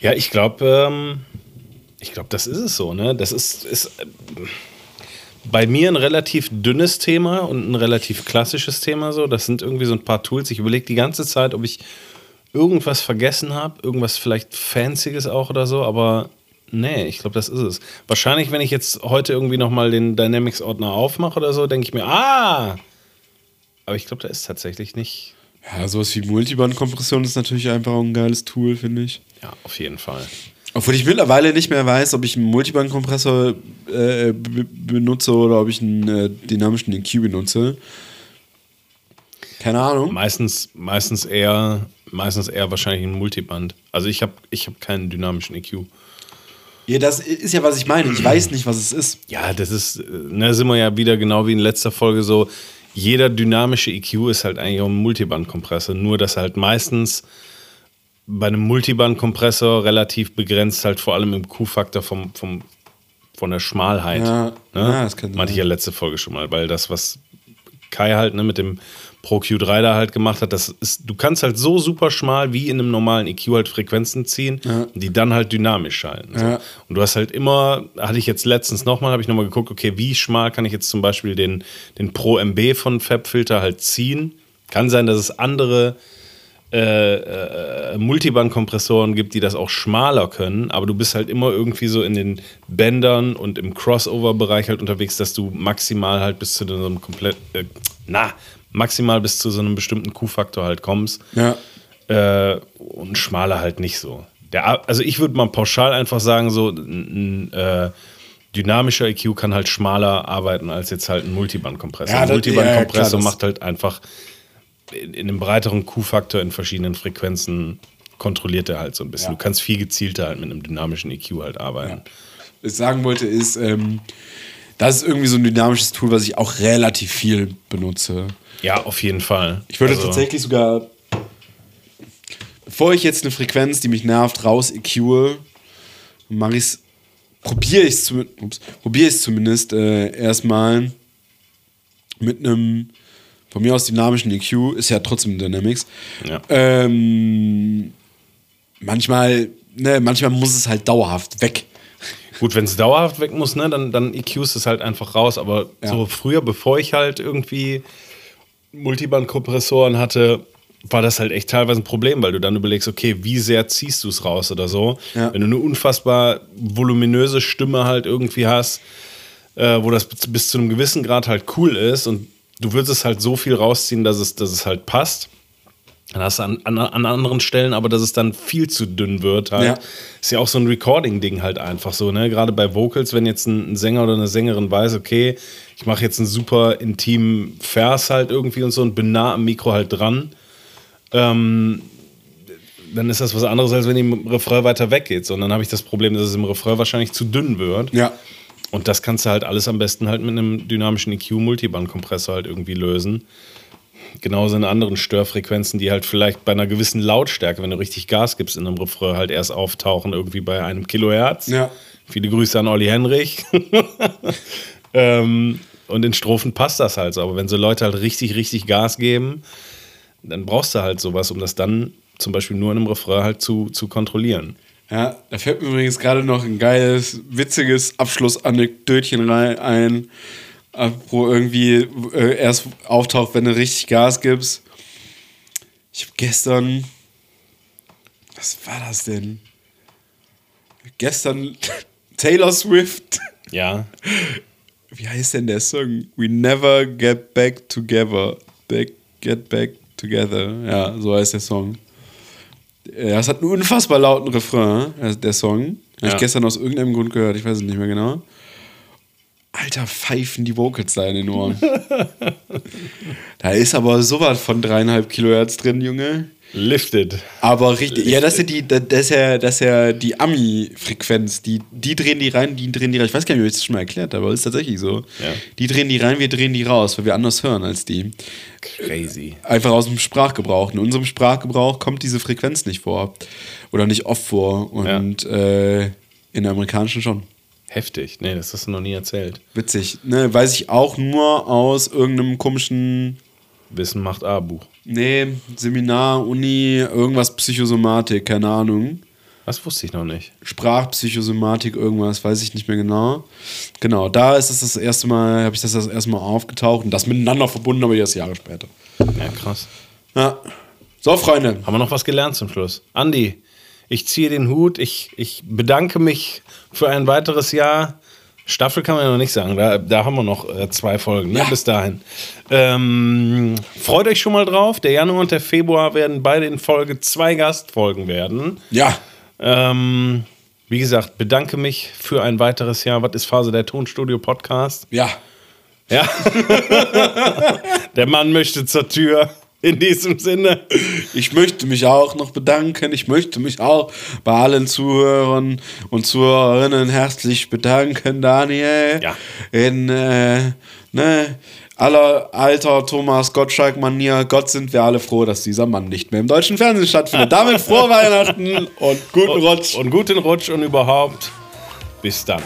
Ja, ich glaube, ähm, ich glaube, das ist es so, ne? Das ist, ist äh, bei mir ein relativ dünnes Thema und ein relativ klassisches Thema so. Das sind irgendwie so ein paar Tools. Ich überlege die ganze Zeit, ob ich irgendwas vergessen habe, irgendwas vielleicht Fancyes auch oder so, aber nee, ich glaube, das ist es. Wahrscheinlich, wenn ich jetzt heute irgendwie nochmal den Dynamics-Ordner aufmache oder so, denke ich mir, ah! Aber ich glaube, da ist tatsächlich nicht, Ja, sowas wie Multiband-Kompression ist natürlich einfach auch ein geiles Tool, finde ich. Ja, auf jeden Fall. Obwohl ich mittlerweile nicht mehr weiß, ob ich einen Multiband-Kompressor äh, be- benutze oder ob ich einen äh, dynamischen EQ benutze. Keine Ahnung. Meistens, meistens eher, meistens eher wahrscheinlich ein Multiband. Also ich habe ich hab keinen dynamischen EQ. Ja, das ist ja, was ich meine. Ich weiß nicht, was es ist. Ja, das ist, äh, ne, sind wir ja wieder genau wie in letzter Folge so. Jeder dynamische EQ ist halt eigentlich auch ein Multiband-Kompressor, nur dass er halt meistens bei einem Multiband-Kompressor relativ begrenzt halt vor allem im Q-Faktor vom, vom, von der Schmalheit. Ja, ne? ja, das kann sein. Meinte ich ja letzte Folge schon mal, weil das, was Kai halt ne, mit dem Pro Q3 da halt gemacht hat, das ist, du kannst halt so super schmal wie in einem normalen EQ halt Frequenzen ziehen, die dann halt dynamisch schalten. So. Ja. Und du hast halt immer, hatte ich jetzt letztens nochmal, habe ich nochmal geguckt, okay, wie schmal kann ich jetzt zum Beispiel den, den Pro MB von Fab-Filter halt ziehen? Kann sein, dass es andere äh, äh, Multiband-Kompressoren gibt, die das auch schmaler können, aber du bist halt immer irgendwie so in den Bändern und im Crossover-Bereich halt unterwegs, dass du maximal halt bis zu so einem komplett, äh, na, maximal bis zu so einem bestimmten Q-Faktor halt kommst. Ja. Äh, und schmaler halt nicht so. Der, also ich würde mal pauschal einfach sagen, so ein, äh, dynamischer EQ kann halt schmaler arbeiten als jetzt halt ein Multiband-Kompressor. Ja, ein Multiband-Kompressor ja, macht halt einfach in, in einem breiteren Q-Faktor in verschiedenen Frequenzen kontrolliert er halt so ein bisschen. Ja. Du kannst viel gezielter halt mit einem dynamischen EQ halt arbeiten. Was ich sagen wollte, ist, ähm, das ist irgendwie so ein dynamisches Tool, was ich auch relativ viel benutze. Ja, auf jeden Fall. Ich würde Also, tatsächlich sogar, bevor ich jetzt eine Frequenz, die mich nervt, raus EQe, mache ich es, probiere ich es probier zumindest äh, erstmal mit einem, von mir aus dynamischen EQ, ist ja trotzdem Dynamics. Ja. Ähm, manchmal, ne, manchmal muss es halt dauerhaft weg. Gut, wenn es dauerhaft weg muss, ne, dann, dann EQs es halt einfach raus. Aber Ja. so früher, bevor ich halt irgendwie Multiband-Kompressoren hatte, war das halt echt teilweise ein Problem, weil du dann überlegst, okay, wie sehr ziehst du es raus oder so. Ja. Wenn du eine unfassbar voluminöse Stimme halt irgendwie hast, äh, wo das bis, bis zu einem gewissen Grad halt cool ist und du würdest es halt so viel rausziehen, dass es, dass es halt passt. Dann hast du an, an, an anderen Stellen, aber dass es dann viel zu dünn wird. Halt. Ja. Ist ja auch so ein Recording-Ding halt einfach so, ne? Gerade bei Vocals, wenn jetzt ein, ein Sänger oder eine Sängerin weiß, okay, ich mache jetzt einen super intimen Vers halt irgendwie und so und bin nah am Mikro halt dran, ähm, dann ist das was anderes, als wenn im Refrain weiter weggeht. Und dann habe ich das Problem, dass es im Refrain wahrscheinlich zu dünn wird. Ja. Und das kannst du halt alles am besten halt mit einem dynamischen EQ-Multiband-Kompressor halt irgendwie lösen. Genauso in anderen Störfrequenzen, die halt vielleicht bei einer gewissen Lautstärke, wenn du richtig Gas gibst in einem Refrain, halt erst auftauchen, irgendwie bei einem Kilohertz. Ja. Viele Grüße an Olli Henrich. ähm, und in Strophen passt das halt so. Aber wenn so Leute halt richtig, richtig Gas geben, dann brauchst du halt sowas, um das dann zum Beispiel nur in einem Refrain halt zu, zu kontrollieren. Ja, da fällt mir übrigens gerade noch ein geiles, witziges Abschlussanekdötchen rein ein, wo irgendwie äh, erst auftaucht, wenn du richtig Gas gibst. Ich habe gestern, was war das denn? Gestern Taylor Swift. Ja, Wie heißt denn der Song? We never get back together. Back, get back together. Ja, so heißt der Song. Ja, es hat einen unfassbar lauten Refrain, äh, der Song. Habe Ja. ich gestern aus irgendeinem Grund gehört, ich weiß es nicht mehr genau. Alter, pfeifen die Vocals da in den Ohren. da ist aber sowas von dreieinhalb Kilohertz drin, Junge. Lifted. Aber richtig, ja, das ist ja die, das ist ja, das ist ja die Ami-Frequenz. Die, die drehen die rein, die drehen die rein. Ich weiß gar nicht, ob ich das schon mal erklärt habe, aber ist tatsächlich so. Ja. Die drehen die rein, wir drehen die raus, weil wir anders hören als die. Crazy. Einfach aus dem Sprachgebrauch. In unserem Sprachgebrauch kommt diese Frequenz nicht vor. Oder nicht oft vor. Und äh, in der amerikanischen schon. Heftig. Nee, das hast du noch nie erzählt. Witzig. Ne, weiß ich auch nur aus irgendeinem komischen Wissen macht A-Buch. Nee, Seminar, Uni, irgendwas Psychosomatik, keine Ahnung. Das wusste ich noch nicht. Sprachpsychosomatik, irgendwas, weiß ich nicht mehr genau. Genau, da ist es das erste Mal, habe ich das das erste Mal aufgetaucht und das miteinander verbunden, aber erst Jahre später. Ja, krass. Ja. So, Freunde. Haben wir noch was gelernt zum Schluss? Andi, ich ziehe den Hut. Ich, ich bedanke mich für ein weiteres Jahr. Staffel kann man ja noch nicht sagen. Da, da haben wir noch äh, zwei Folgen, ne? Ja. bis dahin. Ähm, freut euch schon mal drauf. Der Januar und der Februar werden beide in Folge zwei Gastfolgen werden. Ja. Ähm, wie gesagt, bedanke mich für ein weiteres Jahr. Was ist Phase der Tonstudio Podcast? Ja. Ja. der Mann möchte zur Tür. In diesem Sinne. Ich möchte mich auch noch bedanken. Ich möchte mich auch bei allen Zuhörern und Zuhörerinnen herzlich bedanken, Daniel. Ja. In äh, ne, aller alter Thomas Gottschalk-Manier. Gott sind wir alle froh, dass dieser Mann nicht mehr im deutschen Fernsehen stattfindet. Damit frohe Weihnachten und guten Rutsch. Und guten Rutsch und überhaupt. Bis dann.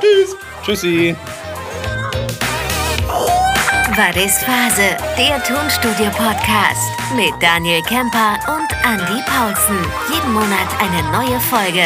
Tschüss. Tschüssi. War das Phase, der Tonstudio-Podcast mit Daniel Kemper und Andy Paulsen. Jeden Monat eine neue Folge.